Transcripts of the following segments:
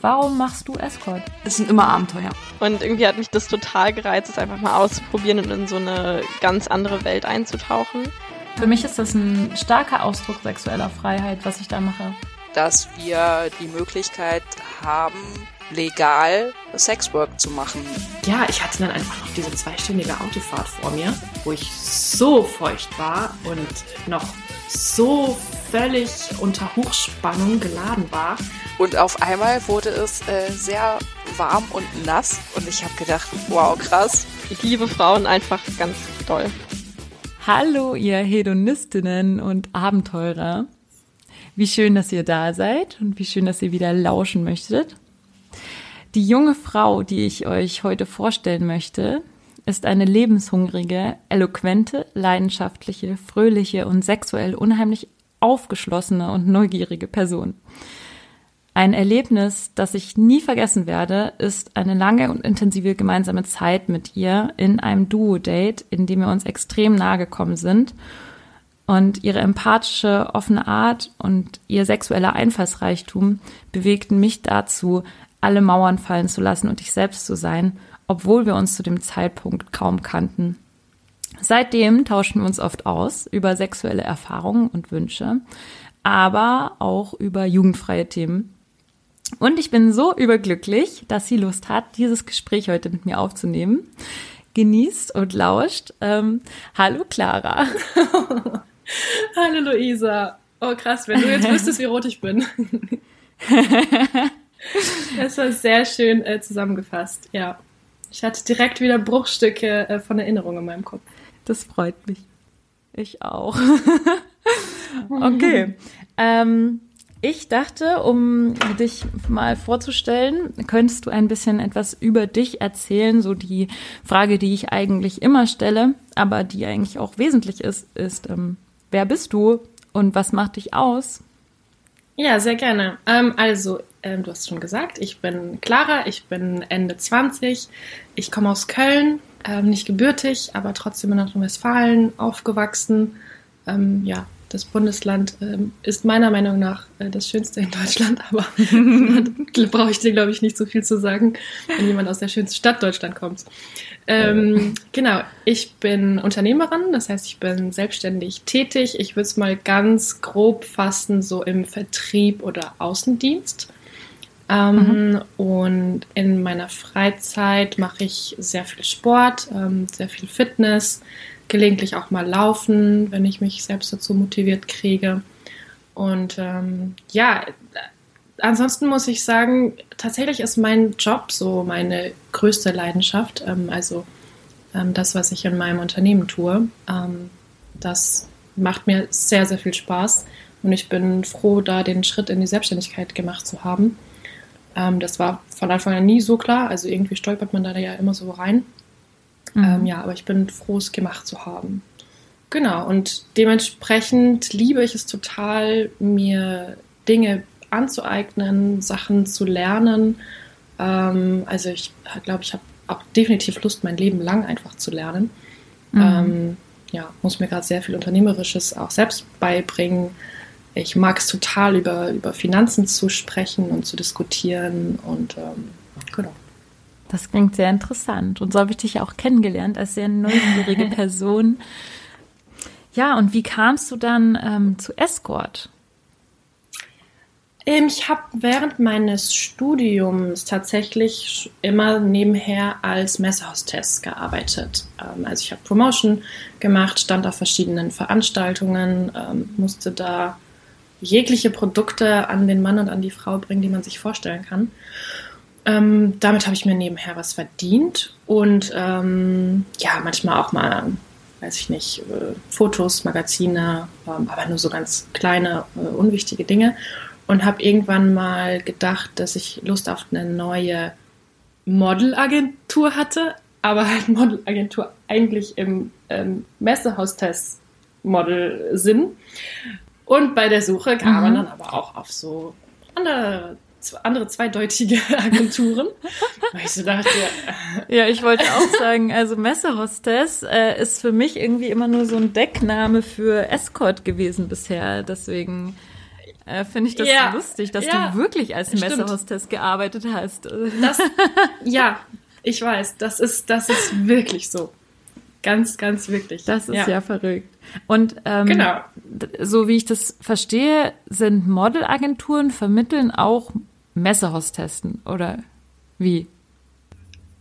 Warum machst du Escort? Es sind immer Abenteuer. Und irgendwie hat mich das total gereizt, es einfach mal auszuprobieren und in so eine ganz andere Welt einzutauchen. Für mich ist das ein starker Ausdruck sexueller Freiheit, was ich da mache. Dass wir die Möglichkeit haben, legal Sexwork zu machen. Ja, ich hatte dann einfach noch diese zweistündige Autofahrt vor mir, wo ich so feucht war und noch so völlig unter Hochspannung geladen war. Und auf einmal wurde es äh, sehr warm und nass und ich habe gedacht, wow, krass. Ich liebe Frauen einfach ganz doll. Hallo, ihr Hedonistinnen und Abenteurer. Wie schön, dass ihr da seid und wie schön, dass ihr wieder lauschen möchtet. Die junge Frau, die ich euch heute vorstellen möchte, ist eine lebenshungrige, eloquente, leidenschaftliche, fröhliche und sexuell unheimlich aufgeschlossene und neugierige Person. Ein Erlebnis, das ich nie vergessen werde, ist eine lange und intensive gemeinsame Zeit mit ihr in einem Duo-Date, in dem wir uns extrem nahe gekommen sind. Und ihre empathische, offene Art und ihr sexueller Einfallsreichtum bewegten mich dazu, alle Mauern fallen zu lassen und ich selbst zu sein, obwohl wir uns zu dem Zeitpunkt kaum kannten. Seitdem tauschen wir uns oft aus über sexuelle Erfahrungen und Wünsche, aber auch über jugendfreie Themen und ich bin so überglücklich, dass sie Lust hat, dieses Gespräch heute mit mir aufzunehmen. Genießt und lauscht. Ähm, hallo Clara. hallo Luisa. Oh krass, wenn du jetzt wüsstest, wie rot ich bin. das war sehr schön äh, zusammengefasst, ja. Ich hatte direkt wieder Bruchstücke äh, von Erinnerungen in meinem Kopf. Das freut mich. Ich auch. okay. Ähm, ich dachte, um dich mal vorzustellen, könntest du ein bisschen etwas über dich erzählen. So die Frage, die ich eigentlich immer stelle, aber die eigentlich auch wesentlich ist, ist, ähm, wer bist du und was macht dich aus? Ja, sehr gerne. Ähm, also, ähm, du hast schon gesagt, ich bin Clara, ich bin Ende 20, ich komme aus Köln, ähm, nicht gebürtig, aber trotzdem in Nordrhein-Westfalen aufgewachsen. Ähm, ja, das Bundesland ähm, ist meiner Meinung nach äh, das schönste in Deutschland, aber brauche ich dir, glaube ich, nicht so viel zu sagen, wenn jemand aus der schönsten Stadt Deutschland kommt. Ähm, genau, ich bin Unternehmerin, das heißt, ich bin selbstständig tätig. Ich würde es mal ganz grob fassen, so im Vertrieb oder Außendienst. Ähm, mhm. Und in meiner Freizeit mache ich sehr viel Sport, ähm, sehr viel Fitness gelegentlich auch mal laufen, wenn ich mich selbst dazu motiviert kriege. Und ähm, ja, ansonsten muss ich sagen, tatsächlich ist mein Job so meine größte Leidenschaft. Ähm, also ähm, das, was ich in meinem Unternehmen tue, ähm, das macht mir sehr, sehr viel Spaß. Und ich bin froh, da den Schritt in die Selbstständigkeit gemacht zu haben. Ähm, das war von Anfang an nie so klar. Also irgendwie stolpert man da ja immer so rein. Mhm. Ähm, ja, aber ich bin froh, es gemacht zu haben. Genau, und dementsprechend liebe ich es total, mir Dinge anzueignen, Sachen zu lernen. Ähm, also ich glaube, ich habe auch definitiv Lust, mein Leben lang einfach zu lernen. Mhm. Ähm, ja, muss mir gerade sehr viel Unternehmerisches auch selbst beibringen. Ich mag es total, über, über Finanzen zu sprechen und zu diskutieren und ähm, genau. Das klingt sehr interessant. Und so habe ich dich auch kennengelernt als sehr neugierige Person. Ja, und wie kamst du dann ähm, zu Escort? Ähm, ich habe während meines Studiums tatsächlich immer nebenher als Messehostess gearbeitet. Ähm, also ich habe Promotion gemacht, stand auf verschiedenen Veranstaltungen, ähm, musste da jegliche Produkte an den Mann und an die Frau bringen, die man sich vorstellen kann. Ähm, damit habe ich mir nebenher was verdient und ähm, ja, manchmal auch mal, weiß ich nicht, äh, Fotos, Magazine, ähm, aber nur so ganz kleine, äh, unwichtige Dinge. Und habe irgendwann mal gedacht, dass ich Lust auf eine neue Modelagentur hatte, aber halt Modelagentur eigentlich im ähm, Messehostess-Model-Sinn. Und bei der Suche kam mhm. man dann aber auch auf so andere andere zweideutige Agenturen. ich so dachte, ja, ich wollte auch sagen, also Messehostess äh, ist für mich irgendwie immer nur so ein Deckname für Escort gewesen bisher. Deswegen. äh, finde ich das Ja. lustig, dass Ja. du wirklich als. Messehostess gearbeitet hast. Das, ja, ich weiß, das ist, das ist wirklich so. Ganz, ganz wirklich. Das ist ja, verrückt. Und ähm, Genau. so wie ich das verstehe, sind Modelagenturen vermitteln auch Messehostessen oder wie?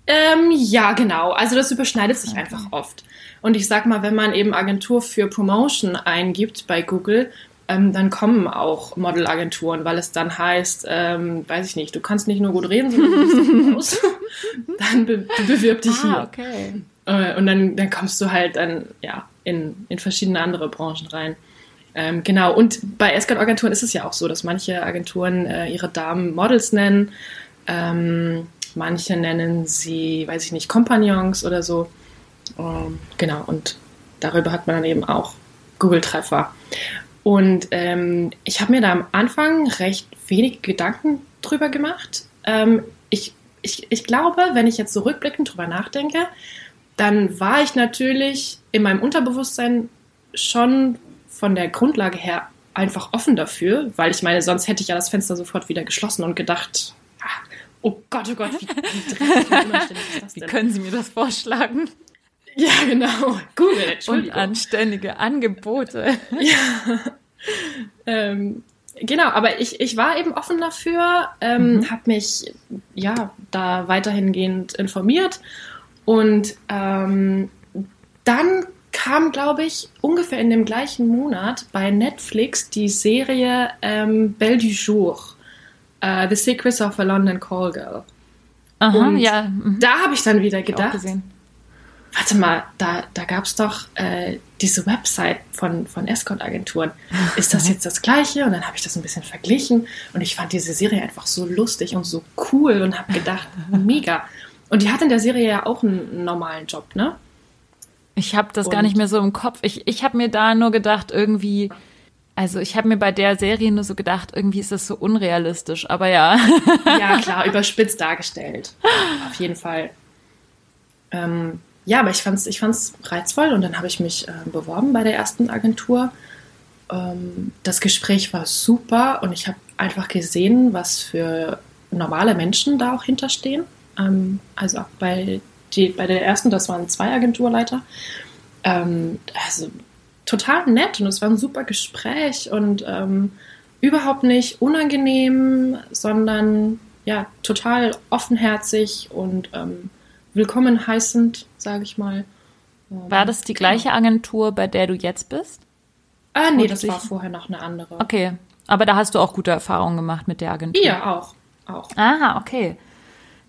Ähm, ja, genau. Also das überschneidet sich einfach oft. Und ich sag mal, wenn man eben Agentur für Promotion eingibt bei Google, ähm, dann kommen auch Modelagenturen, weil es dann heißt, ähm, weiß ich nicht, du kannst nicht nur gut reden, sondern du aus. dann be bewirb dich hier. Ah, okay. Äh, und dann, dann kommst du halt dann ja in, in verschiedene andere Branchen rein. Ähm, genau, und bei Escort-Agenturen ist es ja auch so, dass manche Agenturen äh, ihre Damen Models nennen, ähm, manche nennen sie, weiß ich nicht, Kompagnons oder so. Ähm, genau, und darüber hat man dann eben auch Google-Treffer. Und ähm, ich habe mir da am Anfang recht wenig Gedanken drüber gemacht. Ähm, ich, ich, ich glaube, wenn ich jetzt so rückblickend drüber nachdenke, dann war ich natürlich in meinem Unterbewusstsein schon von der Grundlage her einfach offen dafür, weil ich meine, sonst hätte ich ja das Fenster sofort wieder geschlossen und gedacht, ah, oh Gott, oh Gott, wie, wie dreckig und unanständig ist das Wie können Sie mir das vorschlagen? Ja, genau. Google, Und anständige Angebote. Ähm, genau, aber ich, ich war eben offen dafür, ähm, habe mich ja da weiterhingehend informiert und ähm, dann kam, glaube ich, ungefähr in dem gleichen Monat bei Netflix die Serie ähm, Belle du Jour, äh, The Secrets of a London Call Girl. Aha, Und ja. Mhm. Da habe ich dann wieder gedacht, warte mal, da, da gab es doch äh, diese Website von, von Escort-Agenturen. Ist das jetzt das gleiche? Und dann habe ich das ein bisschen verglichen und ich fand diese Serie einfach so lustig und so cool und habe gedacht, mega. Und die hat in der Serie ja auch einen normalen Job, ne? Ich habe das gar Und- nicht mehr so im Kopf. Ich, ich habe mir da nur gedacht, irgendwie, also ich habe mir bei der Serie nur so gedacht, irgendwie ist das so unrealistisch. Aber ja. Ja, klar, überspitzt dargestellt. Auf jeden Fall. Ähm, ja, aber ich fand's, ich fand's reizvoll und dann habe ich mich äh, beworben bei der ersten Agentur. Ähm, das Gespräch war super und ich habe einfach gesehen, was für normale Menschen da auch hinterstehen. Ähm, also auch bei, die, bei der ersten, das waren zwei Agenturleiter. Ähm, also total nett und es war ein super Gespräch und ähm, überhaupt nicht unangenehm, sondern ja, total offenherzig und ähm, willkommen heißend, sage ich mal. Ähm, War das die gleiche Agentur, bei der du jetzt bist? Ah, nee, Oder das war vorher noch eine andere. Okay. Aber da hast du auch gute Erfahrungen gemacht mit der Agentur. Ja, auch. auch. Aha, okay.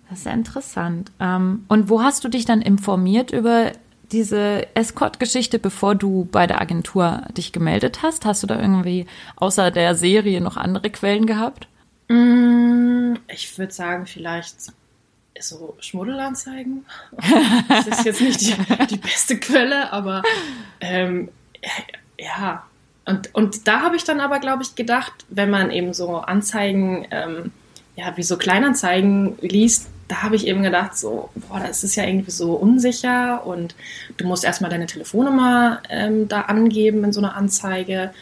Das ist ja interessant. Ähm, und wo hast du dich dann informiert über diese Escort-Geschichte, bevor du bei der Agentur dich gemeldet hast? Hast du da irgendwie außer der Serie noch andere Quellen gehabt? Mm, Ich würde sagen, vielleicht so Schmuddelanzeigen. Das ist jetzt nicht die, die beste Quelle, aber ähm, ja. Und, und da habe ich dann aber, glaube ich, gedacht, wenn man eben so Anzeigen, ähm, ja, wie so Kleinanzeigen liest, da habe ich eben gedacht, so, boah, das ist ja irgendwie so unsicher und du musst erstmal deine Telefonnummer ähm, da angeben in so einer Anzeige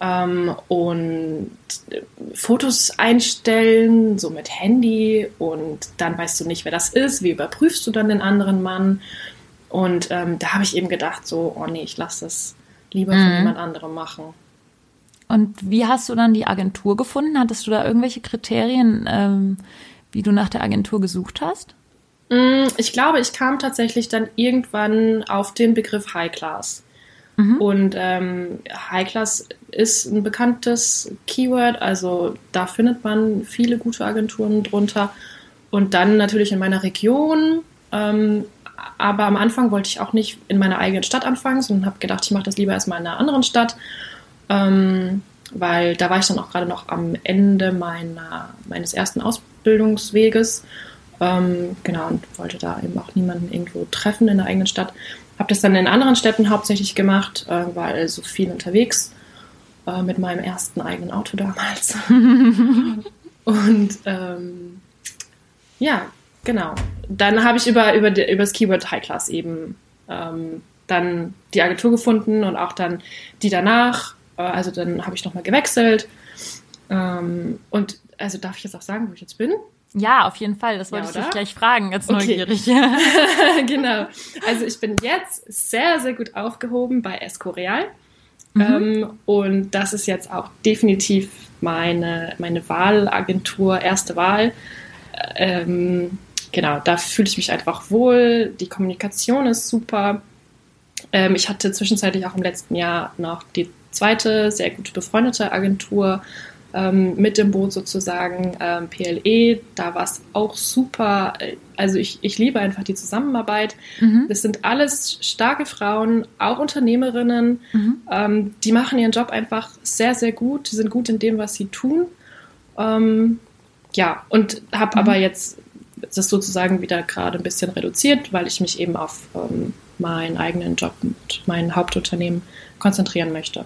ähm, und äh, Fotos einstellen, so mit Handy und dann weißt du nicht, wer das ist, wie überprüfst du dann den anderen Mann und ähm, da habe ich eben gedacht, so, oh nee, ich lasse das lieber von Mhm. jemand anderem machen. Und wie hast du dann die Agentur gefunden? Hattest du da irgendwelche Kriterien, ähm, wie du nach der Agentur gesucht hast? Mm, Ich glaube, ich kam tatsächlich dann irgendwann auf den Begriff High Class. Und ähm, High Class ist ein bekanntes Keyword, also da findet man viele gute Agenturen drunter. Und dann natürlich in meiner Region. Ähm, aber am Anfang wollte ich auch nicht in meiner eigenen Stadt anfangen, sondern habe gedacht, ich mache das lieber erstmal in einer anderen Stadt. Ähm, weil da war ich dann auch gerade noch am Ende meiner, meines ersten Ausbildungsweges. Ähm, genau, und wollte da eben auch niemanden irgendwo treffen in der eigenen Stadt. Habe das dann in anderen Städten hauptsächlich gemacht, äh, war also viel unterwegs äh, mit meinem ersten eigenen Auto damals. und ähm, ja, genau. Dann habe ich über, über, über das Keyword High Class eben ähm, dann die Agentur gefunden und auch dann die danach. Äh, also dann habe ich nochmal gewechselt Ähm, und also darf ich jetzt auch sagen, wo ich jetzt bin? Ja, auf jeden Fall. Das wollte Ja, ich dich gleich fragen, ganz Okay. neugierig. genau. Also ich bin jetzt sehr, sehr gut aufgehoben bei Escorial. Mhm. Ähm, und das ist jetzt auch definitiv meine, meine Wahlagentur, erste Wahl. Ähm, genau, da fühle ich mich einfach wohl. Die Kommunikation ist super. Ähm, ich hatte zwischenzeitlich auch im letzten Jahr noch die zweite sehr gut befreundete Agentur ähm, mit im Boot sozusagen, ähm, PLE. Da war es auch super. Also ich, ich liebe einfach die Zusammenarbeit. Mhm. Das sind alles starke Frauen, auch Unternehmerinnen. Mhm. Ähm, die machen ihren Job einfach sehr, sehr gut. Die sind gut in dem, was sie tun. Ähm, ja, und habe Mhm. aber jetzt das sozusagen wieder gerade ein bisschen reduziert, weil ich mich eben auf ähm, meinen eigenen Job und mein Hauptunternehmen konzentrieren möchte.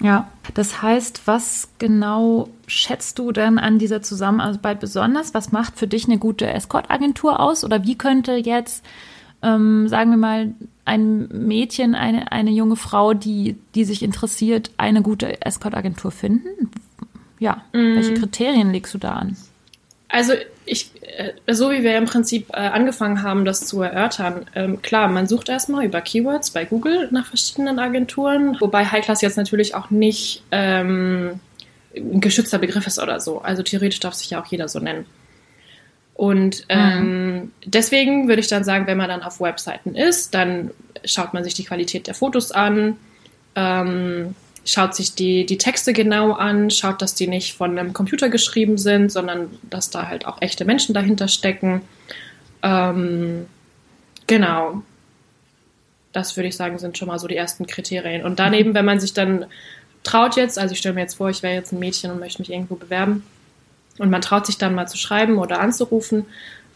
Ja, das heißt, was genau schätzt du denn an dieser Zusammenarbeit besonders? Was macht für dich eine gute Escort-Agentur aus? Oder wie könnte jetzt, ähm, sagen wir mal, ein Mädchen, eine, eine junge Frau, die, die sich interessiert, eine gute Escort-Agentur finden? Ja, welche Kriterien legst du da an? Also ich, äh, so wie wir im Prinzip äh, angefangen haben, das zu erörtern, ähm, klar, man sucht erstmal über Keywords bei Google nach verschiedenen Agenturen, wobei High Class jetzt natürlich auch nicht ähm, ein geschützter Begriff ist oder so. Also theoretisch darf sich ja auch jeder so nennen. Und ähm, deswegen würde ich dann sagen, wenn man dann auf Webseiten ist, dann schaut man sich die Qualität der Fotos an, ähm, schaut sich die, die Texte genau an, schaut, dass die nicht von einem Computer geschrieben sind, sondern dass da halt auch echte Menschen dahinter stecken. Ähm, genau. Das würde ich sagen, sind schon mal so die ersten Kriterien. Und daneben, wenn man sich dann traut jetzt, also ich stelle mir jetzt vor, ich wäre jetzt ein Mädchen und möchte mich irgendwo bewerben, und man traut sich dann mal zu schreiben oder anzurufen,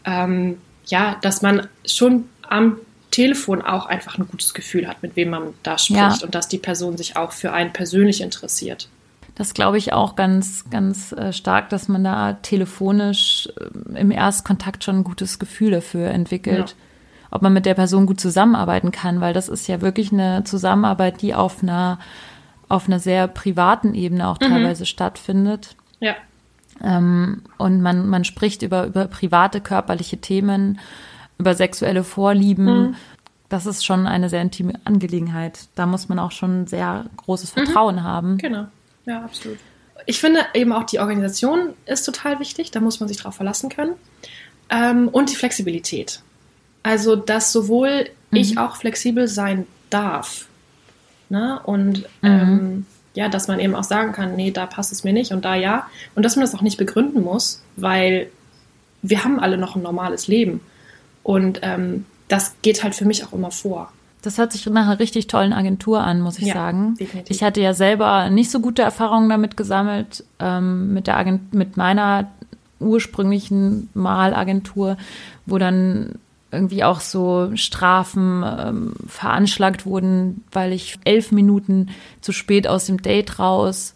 ähm, ja, dass man schon am Telefon auch einfach ein gutes Gefühl hat, mit wem man da spricht Ja. und dass die Person sich auch für einen persönlich interessiert. Das glaube ich auch ganz, ganz äh, stark, dass man da telefonisch äh, im Erstkontakt schon ein gutes Gefühl dafür entwickelt, Ja. ob man mit der Person gut zusammenarbeiten kann, weil das ist ja wirklich eine Zusammenarbeit, die auf einer, auf einer sehr privaten Ebene auch teilweise stattfindet. Ja, Ähm, und man, man spricht über, über private körperliche Themen, über sexuelle Vorlieben. Das ist schon eine sehr intime Angelegenheit. Da muss man auch schon sehr großes Vertrauen haben. genau. Ja, absolut. Ich finde eben auch die Organisation ist total wichtig, da muss man sich drauf verlassen können. Ähm, und die Flexibilität. Also, dass sowohl ich auch flexibel sein darf. Ne? Und ähm, ja, dass man eben auch sagen kann, nee, da passt es mir nicht und da ja. Und dass man das auch nicht begründen muss, weil wir haben alle noch ein normales Leben. Und ähm, das geht halt für mich auch immer vor. Das hört sich nach einer richtig tollen Agentur an, muss ich Ja, sagen. definitiv. Ich hatte ja selber nicht so gute Erfahrungen damit gesammelt, ähm, mit, der Agent mit meiner ursprünglichen Malagentur, wo dann irgendwie auch so Strafen ähm, veranschlagt wurden, weil ich elf Minuten zu spät aus dem Date raus,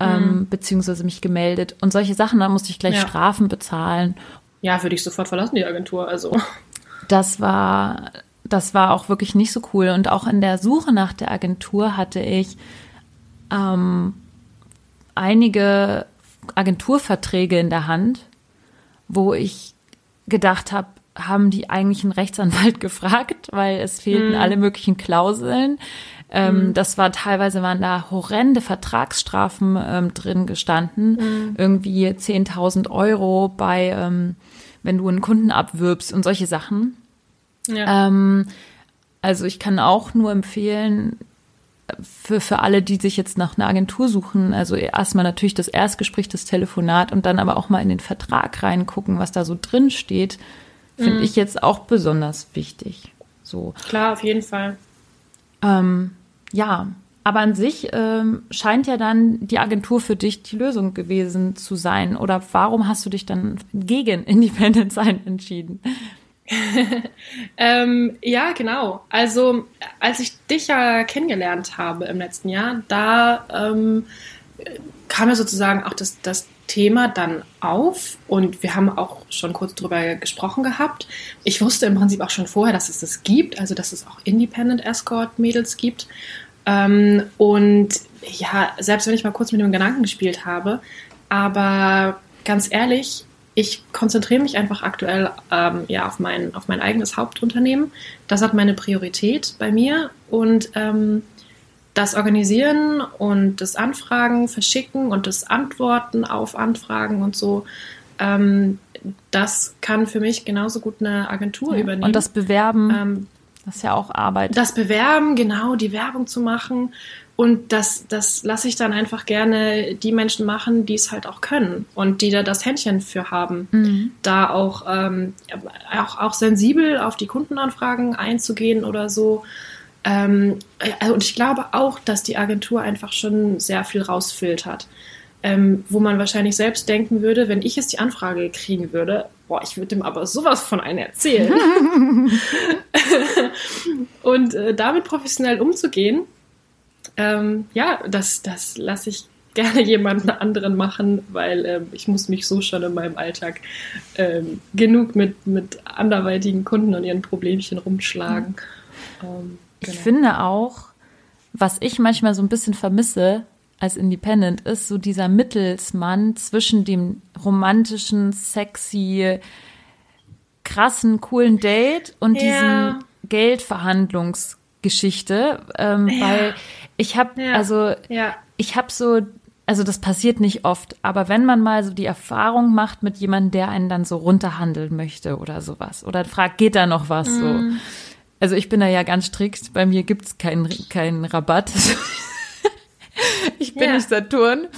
ähm, beziehungsweise mich gemeldet und solche Sachen, da musste ich gleich Ja. Strafen bezahlen. Ja, würde ich sofort verlassen, die Agentur. Also. das war, das war auch wirklich nicht so cool. Und auch in der Suche nach der Agentur hatte ich ähm, einige Agenturverträge in der Hand, wo ich gedacht habe, haben die eigentlich einen Rechtsanwalt gefragt, weil es fehlten alle möglichen Klauseln. Ähm, Das war teilweise waren da horrende Vertragsstrafen ähm, drin gestanden, irgendwie 10.000 Euro bei, ähm, wenn du einen Kunden abwirbst und solche Sachen. Ja. Ähm, also ich kann auch nur empfehlen, für, für alle, die sich jetzt nach einer Agentur suchen, also erstmal natürlich das Erstgespräch, das Telefonat und dann aber auch mal in den Vertrag reingucken, was da so drin steht, finde ich jetzt auch besonders wichtig. So. Klar, auf jeden Fall. Ähm, ja, aber an sich ähm, scheint ja dann die Agentur für dich die Lösung gewesen zu sein. Oder warum hast du dich dann gegen Independent Sein entschieden? Ähm, ja, genau. Also, als ich dich ja kennengelernt habe im letzten Jahr, da ähm, kam ja sozusagen auch das, das Thema dann auf und wir haben auch schon kurz drüber gesprochen gehabt. Ich wusste im Prinzip auch schon vorher, dass es das gibt, also dass es auch Independent Escort Mädels gibt. Ähm, und ja, selbst wenn ich mal kurz mit dem Gedanken gespielt habe, aber ganz ehrlich, ich konzentriere mich einfach aktuell ähm, ja, auf, mein, auf mein eigenes Hauptunternehmen. Das hat meine Priorität bei mir und ähm, das Organisieren und das Anfragen, Verschicken und das Antworten auf Anfragen und so, ähm, das kann für mich genauso gut eine Agentur Ja, übernehmen. Und das Bewerben, ähm, das ist ja auch Arbeit. das Bewerben, genau, die Werbung zu machen. Und das, das lasse ich dann einfach gerne die Menschen machen, die es halt auch können und die da das Händchen für haben, Mhm. da auch, ähm, auch, auch sensibel auf die Kundenanfragen einzugehen oder so. Ähm, also, und ich glaube auch, dass die Agentur einfach schon sehr viel rausfiltert. Ähm, wo man wahrscheinlich selbst denken würde, wenn ich jetzt die Anfrage kriegen würde, boah, ich würde dem aber sowas von einen erzählen. und äh, damit professionell umzugehen, ähm, ja, das, das lasse ich gerne jemanden anderen machen, weil ähm, ich muss mich so schon in meinem Alltag ähm, genug mit, mit anderweitigen Kunden und ihren Problemchen rumschlagen. Ähm, Ich genau. finde auch, was ich manchmal so ein bisschen vermisse als Independent, ist so dieser Mittelsmann zwischen dem romantischen, sexy, krassen, coolen Date und Ja. diesen Geldverhandlungsgeschichte, ähm, Ja. weil ich habe, Ja. also ich habe so, also das passiert nicht oft, aber wenn man mal so die Erfahrung macht mit jemandem, der einen dann so runterhandeln möchte oder sowas oder fragt, geht da noch was so. Also ich bin da ja ganz strikt, bei mir gibt's keinen keinen Rabatt. ich bin Ja. nicht Saturn.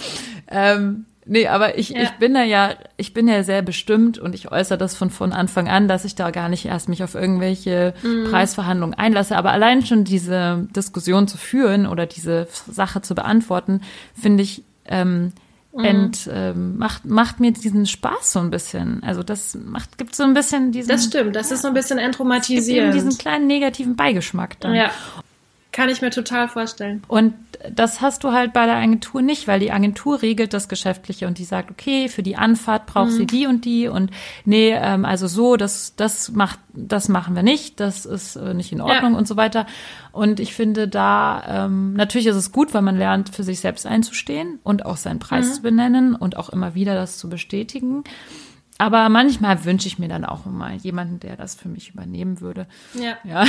Ähm, nee, aber ich, Ja. ich bin da ja, ich bin ja sehr bestimmt und ich äußere das von, von Anfang an, dass ich da gar nicht erst mich auf irgendwelche Mhm. Preisverhandlungen einlasse. Aber allein schon diese Diskussion zu führen oder diese Sache zu beantworten, finde ich, ähm, Mhm. ent, ähm, macht, macht mir diesen Spaß so ein bisschen. Also das macht, gibt so ein bisschen diesen, das stimmt. Das ist so ein bisschen entromatisierend. diesen kleinen negativen Beigeschmack dann. ja, kann ich mir total vorstellen. Und das hast du halt bei der Agentur nicht, weil die Agentur regelt das Geschäftliche und die sagt, okay, für die Anfahrt braucht Mhm. sie die und die und nee, ähm, also so, das, das macht, das machen wir nicht, das ist äh, nicht in Ordnung Ja. und so weiter. Und ich finde da, ähm, natürlich ist es gut, weil man lernt, für sich selbst einzustehen und auch seinen Preis Mhm. zu benennen und auch immer wieder das zu bestätigen. Aber manchmal wünsche ich mir dann auch mal jemanden, der das für mich übernehmen würde. Ja, Ja,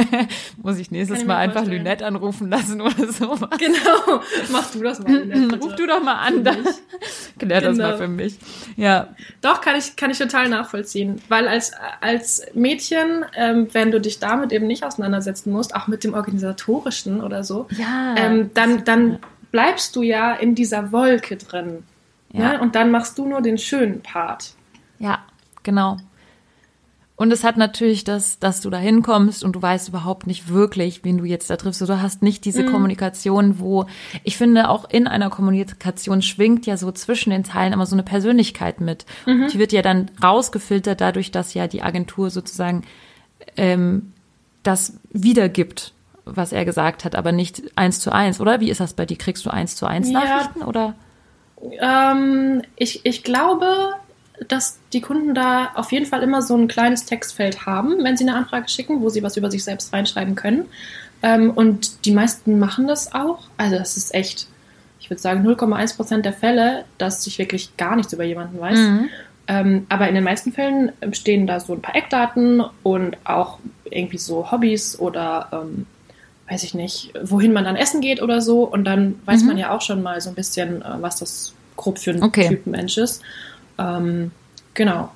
muss ich nächstes Kann Mal einfach vorstellen. Lynette anrufen lassen oder so. genau. Mach du das mal. Lynette. Ruf du doch mal an, dann klär das Genau. mal für mich. Ja, Doch, kann ich, kann ich total nachvollziehen. Weil als, als Mädchen, ähm, wenn du dich damit eben nicht auseinandersetzen musst, auch mit dem Organisatorischen oder so, ja, ähm, dann, dann bleibst du ja in dieser Wolke drin. Ja. Ne? Und dann machst du nur den schönen Part. Ja, genau. Und es hat natürlich das, dass du da hinkommst und du weißt überhaupt nicht wirklich, wen du jetzt da triffst. Du hast nicht diese Kommunikation, wo ich finde, auch in einer Kommunikation schwingt ja so zwischen den Zeilen immer so eine Persönlichkeit mit. Die wird ja dann rausgefiltert dadurch, dass ja die Agentur sozusagen ähm, das wiedergibt, was er gesagt hat, aber nicht eins zu eins, oder? Wie ist das bei dir? Kriegst du eins zu eins Ja. Nachrichten oder? Ähm, ich, ich glaube, dass die Kunden da auf jeden Fall immer so ein kleines Textfeld haben, wenn sie eine Anfrage schicken, wo sie was über sich selbst reinschreiben können. Ähm, und die meisten machen das auch. Also das ist echt, ich würde sagen, 0,1 Prozent der Fälle, dass ich wirklich gar nichts über jemanden weiß. Mhm. Ähm, aber in den meisten Fällen stehen da so ein paar Eckdaten und auch irgendwie so Hobbys oder ähm, weiß ich nicht, wohin man dann essen geht oder so. Und dann weiß Mhm. man ja auch schon mal so ein bisschen, äh, was das grob für ein Okay. Typ Mensch ist. Ähm, genau.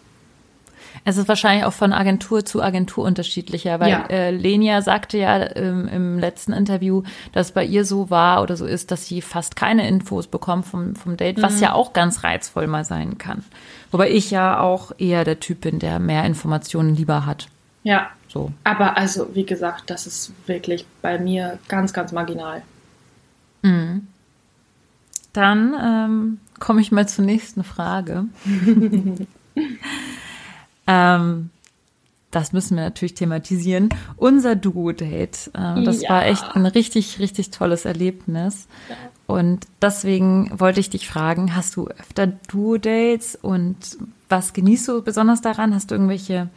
Es ist wahrscheinlich auch von Agentur zu Agentur unterschiedlicher, weil Ja. äh, Lenia sagte ja ähm, im letzten Interview, dass bei ihr so war oder so ist, dass sie fast keine Infos bekommt vom, vom Date, Mhm. was ja auch ganz reizvoll mal sein kann. Wobei ich ja auch eher der Typ bin, der mehr Informationen lieber hat. Ja. So. Aber also, wie gesagt, das ist wirklich bei mir ganz, ganz marginal. Dann ähm, komme ich mal zur nächsten Frage. ähm, das müssen wir natürlich thematisieren. Unser Duo-Date, äh, das Ja. war echt ein richtig, richtig tolles Erlebnis. Und deswegen wollte ich dich fragen, hast du öfter Duo-Dates und was genießt du besonders daran? Hast du irgendwelche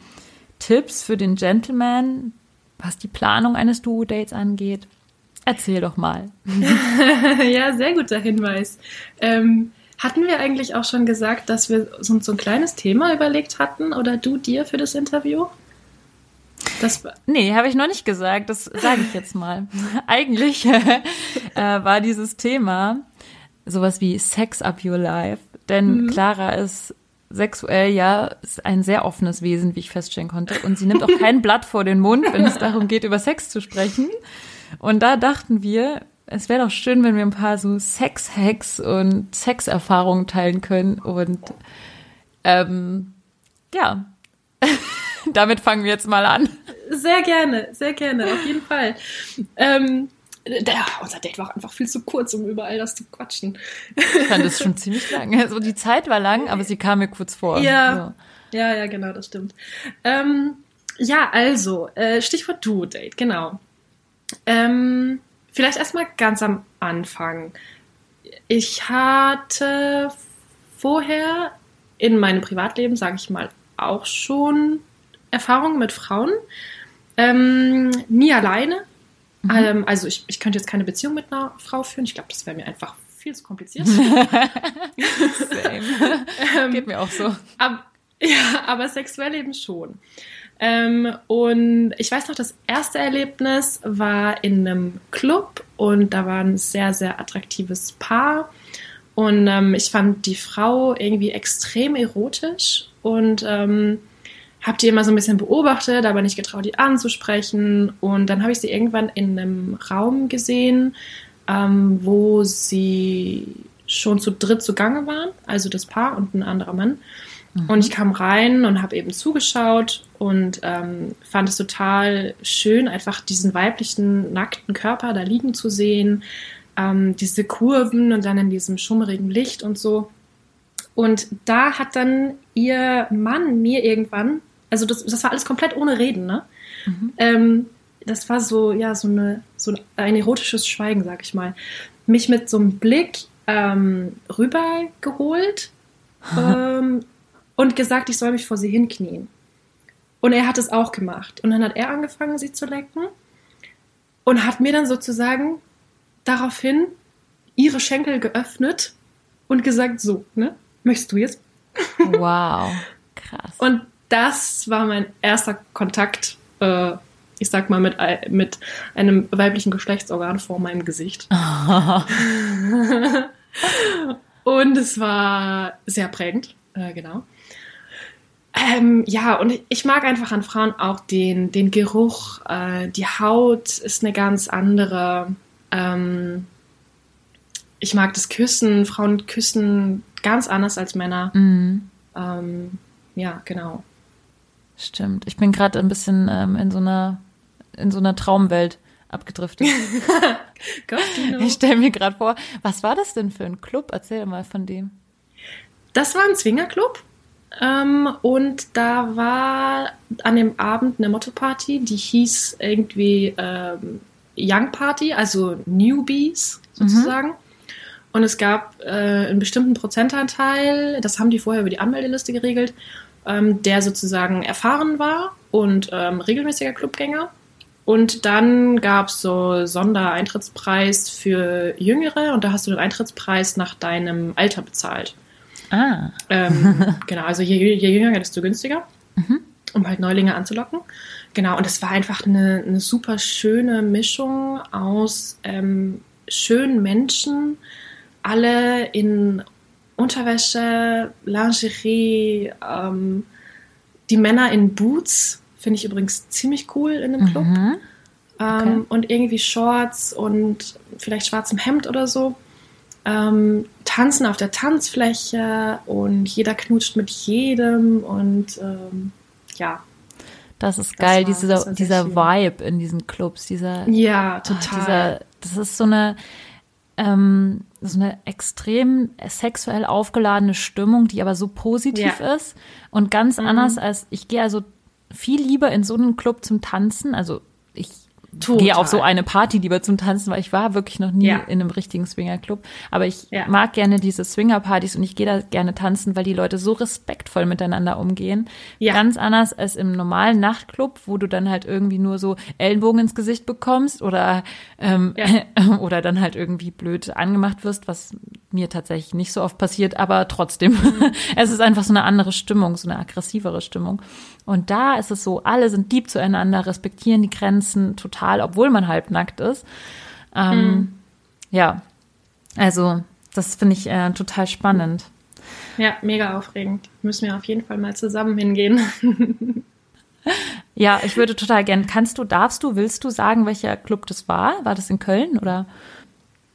Tipps für den Gentleman, was die Planung eines Duo-Dates angeht? Erzähl doch mal. ja, sehr guter Hinweis. Ähm, Hatten wir eigentlich auch schon gesagt, dass wir uns so ein kleines Thema überlegt hatten oder du dir für das Interview? Das nee, habe ich noch nicht gesagt. Das sage ich jetzt mal. Eigentlich äh, war dieses Thema sowas wie Sex Up Your Life. Denn mhm. Clara ist sexuell ja ist ein sehr offenes Wesen, wie ich feststellen konnte. Und sie nimmt auch kein Blatt vor den Mund, wenn es darum geht, über Sex zu sprechen. Und da dachten wir, es wäre doch schön, wenn wir ein paar so Sex-Hacks und Sexerfahrungen teilen können. Und ähm, ja, damit fangen wir jetzt mal an. Sehr gerne, sehr gerne, auf jeden Fall. Ähm, der, unser Date war einfach viel zu kurz, um über all das zu quatschen. Ich fand es schon ziemlich lang. Also die Zeit war lang, aber sie kam mir kurz vor. Ja, so. ja, ja, genau, das stimmt. Ähm, ja, also, äh, Stichwort Duo-Date, genau. Ähm, vielleicht erstmal ganz am Anfang. Ich hatte vorher in meinem Privatleben, sage ich mal, auch schon Erfahrungen mit Frauen. Ähm, nie alleine, Mhm. Ähm, also ich, ich könnte jetzt keine Beziehung mit einer Frau führen. Ich glaube, das wäre mir einfach viel zu kompliziert. Same. ähm, Geht mir auch so. Ab, ja, aber sexuell eben schon. Ähm, und ich weiß noch, das erste Erlebnis war in einem Club und da war ein sehr, sehr attraktives Paar. Und ähm, ich fand die Frau irgendwie extrem erotisch und ähm, habe die immer so ein bisschen beobachtet, aber nicht getraut, die anzusprechen. Und dann habe ich sie irgendwann in einem Raum gesehen, ähm, wo sie schon zu dritt zugange waren, also das Paar und ein anderer Mann. Mhm. Und ich kam rein und habe eben zugeschaut und ähm, fand es total schön, einfach diesen weiblichen, nackten Körper da liegen zu sehen, ähm, diese Kurven und dann in diesem schummerigen Licht und so. Und da hat dann ihr Mann mir irgendwann also das, das war alles komplett ohne Reden, ne? Mhm. Ähm, das war so, ja, so, eine, so ein erotisches Schweigen, sag ich mal. Mich mit so einem Blick ähm, rübergeholt ähm, und gesagt, ich soll mich vor sie hinknien. Und er hat es auch gemacht. Und dann hat er angefangen, sie zu lecken und hat mir dann sozusagen daraufhin ihre Schenkel geöffnet und gesagt, so, ne, möchtest du jetzt? Wow, krass. Und das war mein erster Kontakt, äh, ich sag mal, mit, mit einem weiblichen Geschlechtsorgan vor meinem Gesicht. und es war sehr prägend, äh, genau. Ähm, ja, und ich mag einfach an Frauen auch den, den Geruch. Äh, die Haut ist eine ganz andere. Ähm, ich mag das Küssen. Frauen küssen ganz anders als Männer. Mhm. Ähm, ja, genau. Stimmt. Ich bin gerade ein bisschen ähm, in so einer in so einer Traumwelt abgedriftet. ich stelle mir gerade vor, was war das denn für ein Club? Erzähl mal von dem. Das war ein Zwingerclub. Ähm, und da war an dem Abend eine Motto-Party, die hieß irgendwie ähm, Young Party, also Newbies sozusagen. Mhm. Und es gab äh, einen bestimmten Prozentanteil, das haben die vorher über die Anmeldeliste geregelt, ähm, der sozusagen erfahren war und ähm, regelmäßiger Clubgänger. Und dann gab es so Sondereintrittspreis für Jüngere und da hast du den Eintrittspreis nach deinem Alter bezahlt. Ah. Ähm, genau, also je, je, jünger, desto günstiger, mhm. um halt Neulinge anzulocken. Genau, und es war einfach eine, eine super schöne Mischung aus ähm, schönen Menschen, alle in Unterwäsche, Lingerie, ähm, die Männer in Boots, finde ich übrigens ziemlich cool in einem Club. Mhm. Ähm, okay. Und irgendwie Shorts und vielleicht schwarzem Hemd oder so. Ähm, tanzen auf der Tanzfläche und jeder knutscht mit jedem und ähm, ja. Das ist geil, das war, dieser, dieser Vibe in diesen Clubs, dieser. Ja, total. Ach, dieser, das ist so eine, ähm, so eine extrem sexuell aufgeladene Stimmung, die aber so positiv ja. ist und ganz mhm. anders als ich gehe also viel lieber in so einen Club zum Tanzen. Also Total. gehe auf so eine Party lieber zum Tanzen, weil ich war wirklich noch nie ja. in einem richtigen Swingerclub. Aber ich ja. mag gerne diese Swingerpartys und ich gehe da gerne tanzen, weil die Leute so respektvoll miteinander umgehen. Ja. Ganz anders als im normalen Nachtclub, wo du dann halt irgendwie nur so Ellenbogen ins Gesicht bekommst oder, ähm, oder dann halt irgendwie blöd angemacht wirst, was mir tatsächlich nicht so oft passiert, aber trotzdem. es ist einfach so eine andere Stimmung, so eine aggressivere Stimmung. Und da ist es so, alle sind lieb zueinander, respektieren die Grenzen total, obwohl man halbnackt ist. Ähm, mhm. Ja, also das finde ich äh, total spannend. Ja, mega aufregend. Müssen wir auf jeden Fall mal zusammen hingehen. ja, ich würde total gern. Kannst du, darfst du, willst du sagen, welcher Club das war? War das in Köln oder?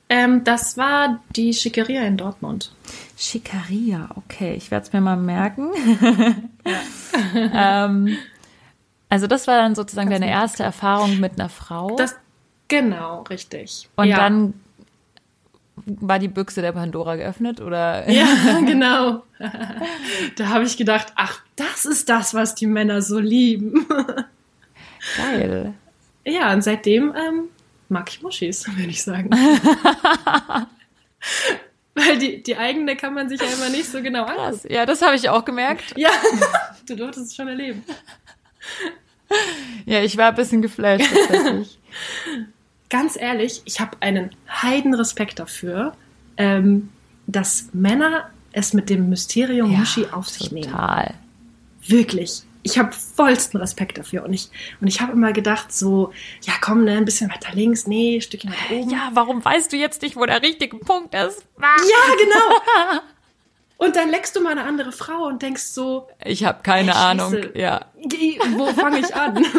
Ähm, das war die Schickeria in Dortmund. Schickeria, okay. Ich werde es mir mal merken. ähm, also das war dann sozusagen das deine erste Erfahrung mit einer Frau. Das, genau, richtig. Und ja. dann war die Büchse der Pandora geöffnet oder? Ja, genau. Da habe ich gedacht, ach, das ist das, was die Männer so lieben. Geil. Ja, und seitdem ähm, mag ich Muschis, würde ich sagen. Weil die, die eigene kann man sich ja immer nicht so genau angucken. Ja, das habe ich auch gemerkt. Ja, du durftest es schon erleben. Ja, ich war ein bisschen geflasht tatsächlich ganz ehrlich, ich habe einen Heidenrespekt dafür, ähm, dass Männer es mit dem Mysterium ja, Mushi auf sich total. nehmen. Total. Wirklich. Ich habe vollsten Respekt dafür. Und ich, und ich habe immer gedacht, so, ja komm, ne, ein bisschen weiter links, nee, ein Stückchen weiter oben. Ja, warum weißt du jetzt nicht, wo der richtige Punkt ist? Ja, genau. Und dann leckst du mal eine andere Frau und denkst so. Ich habe keine ey, Ahnung. Ja. Wo fange ich an?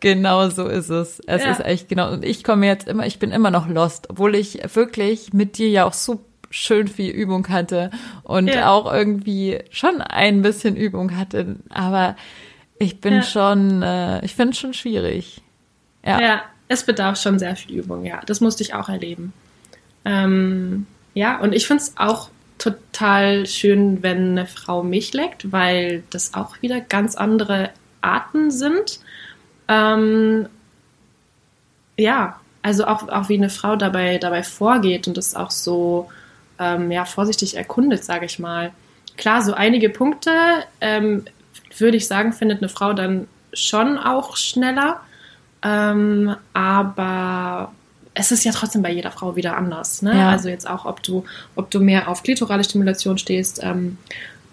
Genau so ist es. Es ja. ist echt genau. Und ich komme jetzt immer, ich bin immer noch lost, obwohl ich wirklich mit dir ja auch so schön viel Übung hatte und ja. auch irgendwie schon ein bisschen Übung hatte. Aber ich bin ja. schon, äh, ich finde es schon schwierig. Ja. ja, es bedarf schon sehr viel Übung, ja. Das musste ich auch erleben. Ähm, ja, und ich finde es auch total schön, wenn eine Frau mich leckt, weil das auch wieder ganz andere Arten sind. Ähm, ja, also auch, auch wie eine Frau dabei, dabei vorgeht und das auch so ähm, ja, vorsichtig erkundet, sage ich mal. Klar, so einige Punkte, ähm, würde ich sagen, findet eine Frau dann schon auch schneller. Ähm, aber es ist ja trotzdem bei jeder Frau wieder anders. Ne? Ja. Also jetzt auch, ob du, ob du mehr auf klitorale Stimulation stehst ähm,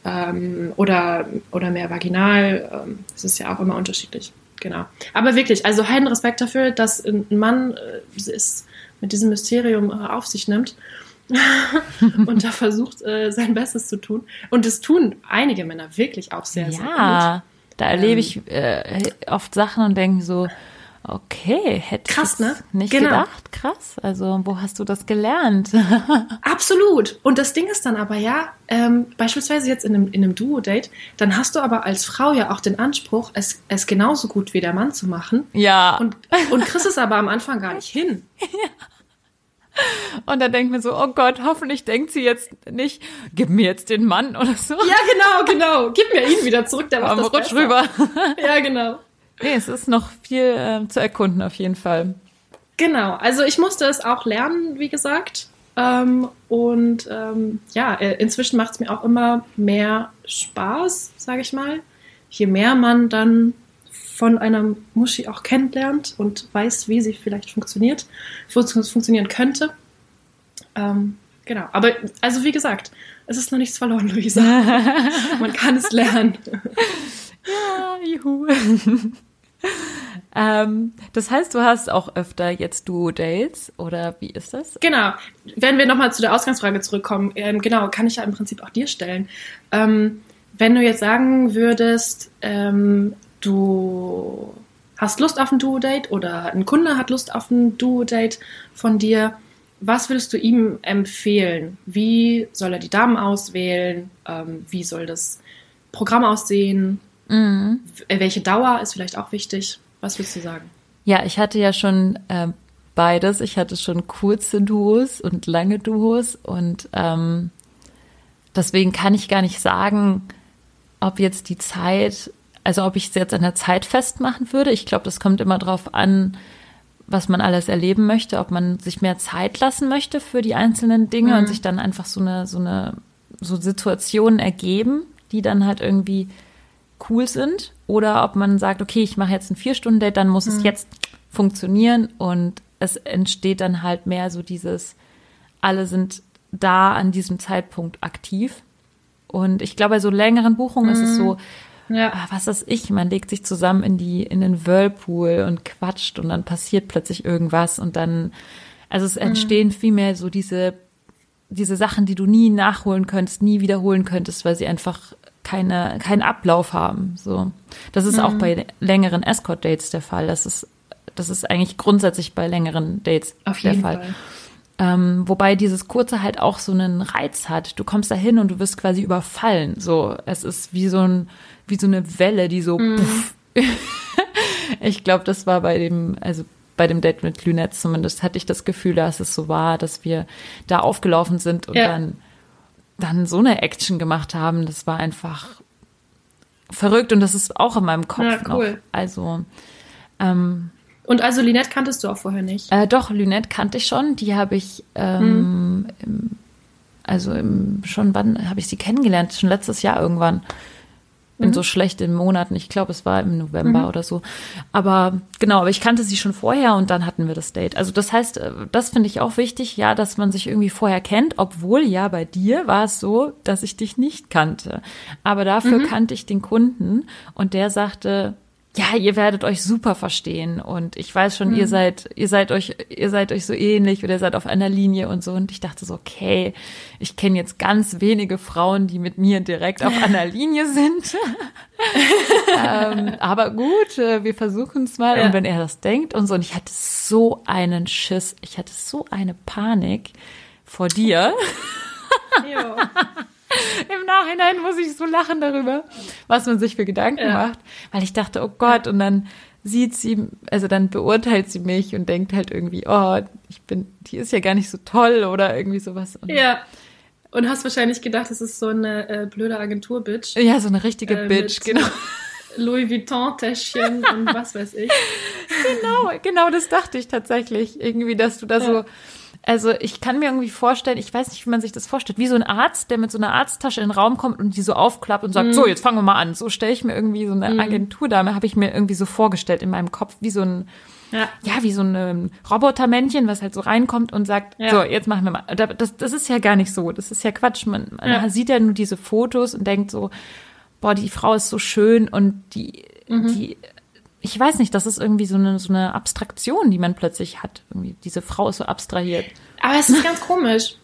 ähm, oder, oder mehr vaginal. Ähm, das ist ja auch immer unterschiedlich. Genau. Aber wirklich, also heiden Respekt dafür, dass ein Mann äh, es mit diesem Mysterium äh, auf sich nimmt und da versucht, äh, sein Bestes zu tun. Und das tun einige Männer wirklich auch sehr, sehr gut. Ja, da erlebe ähm, ich äh, oft Sachen und denke so, Okay, hätte Krass, ne? nicht genau. gedacht. Krass. Also, wo hast du das gelernt? Absolut. Und das Ding ist dann aber ja, ähm, beispielsweise jetzt in einem, in einem Duo-Date, dann hast du aber als Frau ja auch den Anspruch, es, es genauso gut wie der Mann zu machen. Ja. Und, und kriegst es aber am Anfang gar nicht hin. Ja. Und dann denkt man so, oh Gott, hoffentlich denkt sie jetzt nicht, gib mir jetzt den Mann oder so. Ja, genau, genau. Gib mir ihn wieder zurück, der macht das rutsch besser. rüber. Ja, genau. Nee, es ist noch viel äh, zu erkunden auf jeden Fall. Genau, also ich musste es auch lernen, wie gesagt. Ähm, und ähm, ja, äh, inzwischen macht es mir auch immer mehr Spaß, sage ich mal. Je mehr man dann von einer Muschi auch kennenlernt und weiß, wie sie vielleicht funktioniert, funktionieren könnte. Ähm, genau, aber also wie gesagt, es ist noch nichts verloren, Luisa. man kann es lernen. ja, juhu. ähm, das heißt, du hast auch öfter jetzt Duo-Dates oder wie ist das? Genau. Wenn wir nochmal zu der Ausgangsfrage zurückkommen, ähm, genau, kann ich ja im Prinzip auch dir stellen. Ähm, wenn du jetzt sagen würdest, ähm, du hast Lust auf ein Duo-Date oder ein Kunde hat Lust auf ein Duo-Date von dir, was würdest du ihm empfehlen? Wie soll er die Damen auswählen? Ähm, wie soll das Programm aussehen? Mhm. Welche Dauer ist vielleicht auch wichtig? Was würdest du sagen? Ja, ich hatte ja schon äh, beides. Ich hatte schon kurze Duos und lange Duos und ähm, deswegen kann ich gar nicht sagen, ob jetzt die Zeit, also ob ich es jetzt an der Zeit festmachen würde. Ich glaube, das kommt immer darauf an, was man alles erleben möchte, ob man sich mehr Zeit lassen möchte für die einzelnen Dinge mhm. und sich dann einfach so eine, so eine, so Situationen ergeben, die dann halt irgendwie cool sind oder ob man sagt, okay, ich mache jetzt ein Vier-Stunden-Date, dann muss mhm. es jetzt funktionieren und es entsteht dann halt mehr so dieses alle sind da an diesem Zeitpunkt aktiv. Und ich glaube, bei so längeren Buchungen ist es so, Ja. ah, was weiß ich, man legt sich zusammen in die, in den Whirlpool und quatscht und dann passiert plötzlich irgendwas und dann, also es entstehen vielmehr so diese, diese Sachen, die du nie nachholen könntest, nie wiederholen könntest, weil sie einfach keine, keinen Ablauf haben. So. Das ist auch bei längeren Escort-Dates der Fall. Das ist, das ist eigentlich grundsätzlich bei längeren Dates Auf der jeden Fall. Fall. Ähm, wobei dieses kurze halt auch so einen Reiz hat. Du kommst da hin und du wirst quasi überfallen. So, es ist wie so ein, wie so eine Welle, die so. Puff. ich glaube, das war bei dem, also bei dem Date mit Lynette zumindest hatte ich das Gefühl, dass es so war, dass wir da aufgelaufen sind und Ja. dann dann so eine Action gemacht haben. Das war einfach verrückt und das ist auch in meinem Kopf Ja, cool. noch. Also ähm, Und also Linette kanntest du auch vorher nicht. äh, doch, Lynette kannte ich schon. Die habe ich, ähm, im, also im, schon wann habe ich sie kennengelernt? Schon letztes Jahr irgendwann. In so schlechten Monaten. Ich glaube, es war im November oder so. Aber genau, aber ich kannte sie schon vorher und dann hatten wir das Date. Also das heißt, äh, das finde ich auch wichtig, ja, dass man sich irgendwie vorher kennt, obwohl ja bei dir war es so, dass ich dich nicht kannte. Aber dafür kannte ich den Kunden und der sagte, ja, ihr werdet euch super verstehen und ich weiß schon, ihr seid, ihr seid euch, ihr seid euch so ähnlich oder ihr seid auf einer Linie und so und ich dachte so, okay, ich kenne jetzt ganz wenige Frauen, die mit mir direkt auf einer Linie sind. ähm, aber gut, äh, wir versuchen es mal Ja. und wenn er das denkt und so und ich hatte so einen Schiss, ich hatte so eine Panik vor dir. Ja. Im Nachhinein muss ich so lachen darüber, was man sich für Gedanken Ja. macht, weil ich dachte, oh Gott, und dann sieht sie, also dann beurteilt sie mich und denkt halt irgendwie, oh, ich bin, die ist ja gar nicht so toll oder irgendwie sowas. Und ja. Und hast wahrscheinlich gedacht, das ist so eine äh, blöde Agentur-Bitch. ja, so eine richtige Äh, Bitch, genau. Louis Vuitton-Täschchen und was weiß ich. Genau, genau das dachte ich tatsächlich. Irgendwie, dass du da so. Also ich kann mir irgendwie vorstellen, ich weiß nicht, wie man sich das vorstellt, wie so ein Arzt, der mit so einer Arzttasche in den Raum kommt und die so aufklappt und sagt, Mhm. so, jetzt fangen wir mal an. So stelle ich mir irgendwie so eine Agenturdame, habe ich mir irgendwie so vorgestellt in meinem Kopf, wie so ein, Ja. ja, wie so ein ähm, Robotermännchen, was halt so reinkommt und sagt, Ja. so, jetzt machen wir mal. Da- Das, das ist ja gar nicht so. Das ist ja Quatsch. Man, man Ja. sieht ja nur diese Fotos und denkt so, boah, die Frau ist so schön und die, Mhm. die, ich weiß nicht, das ist irgendwie so eine, so eine Abstraktion, die man plötzlich hat. Irgendwie, diese Frau ist so abstrahiert. Aber es ist ganz komisch.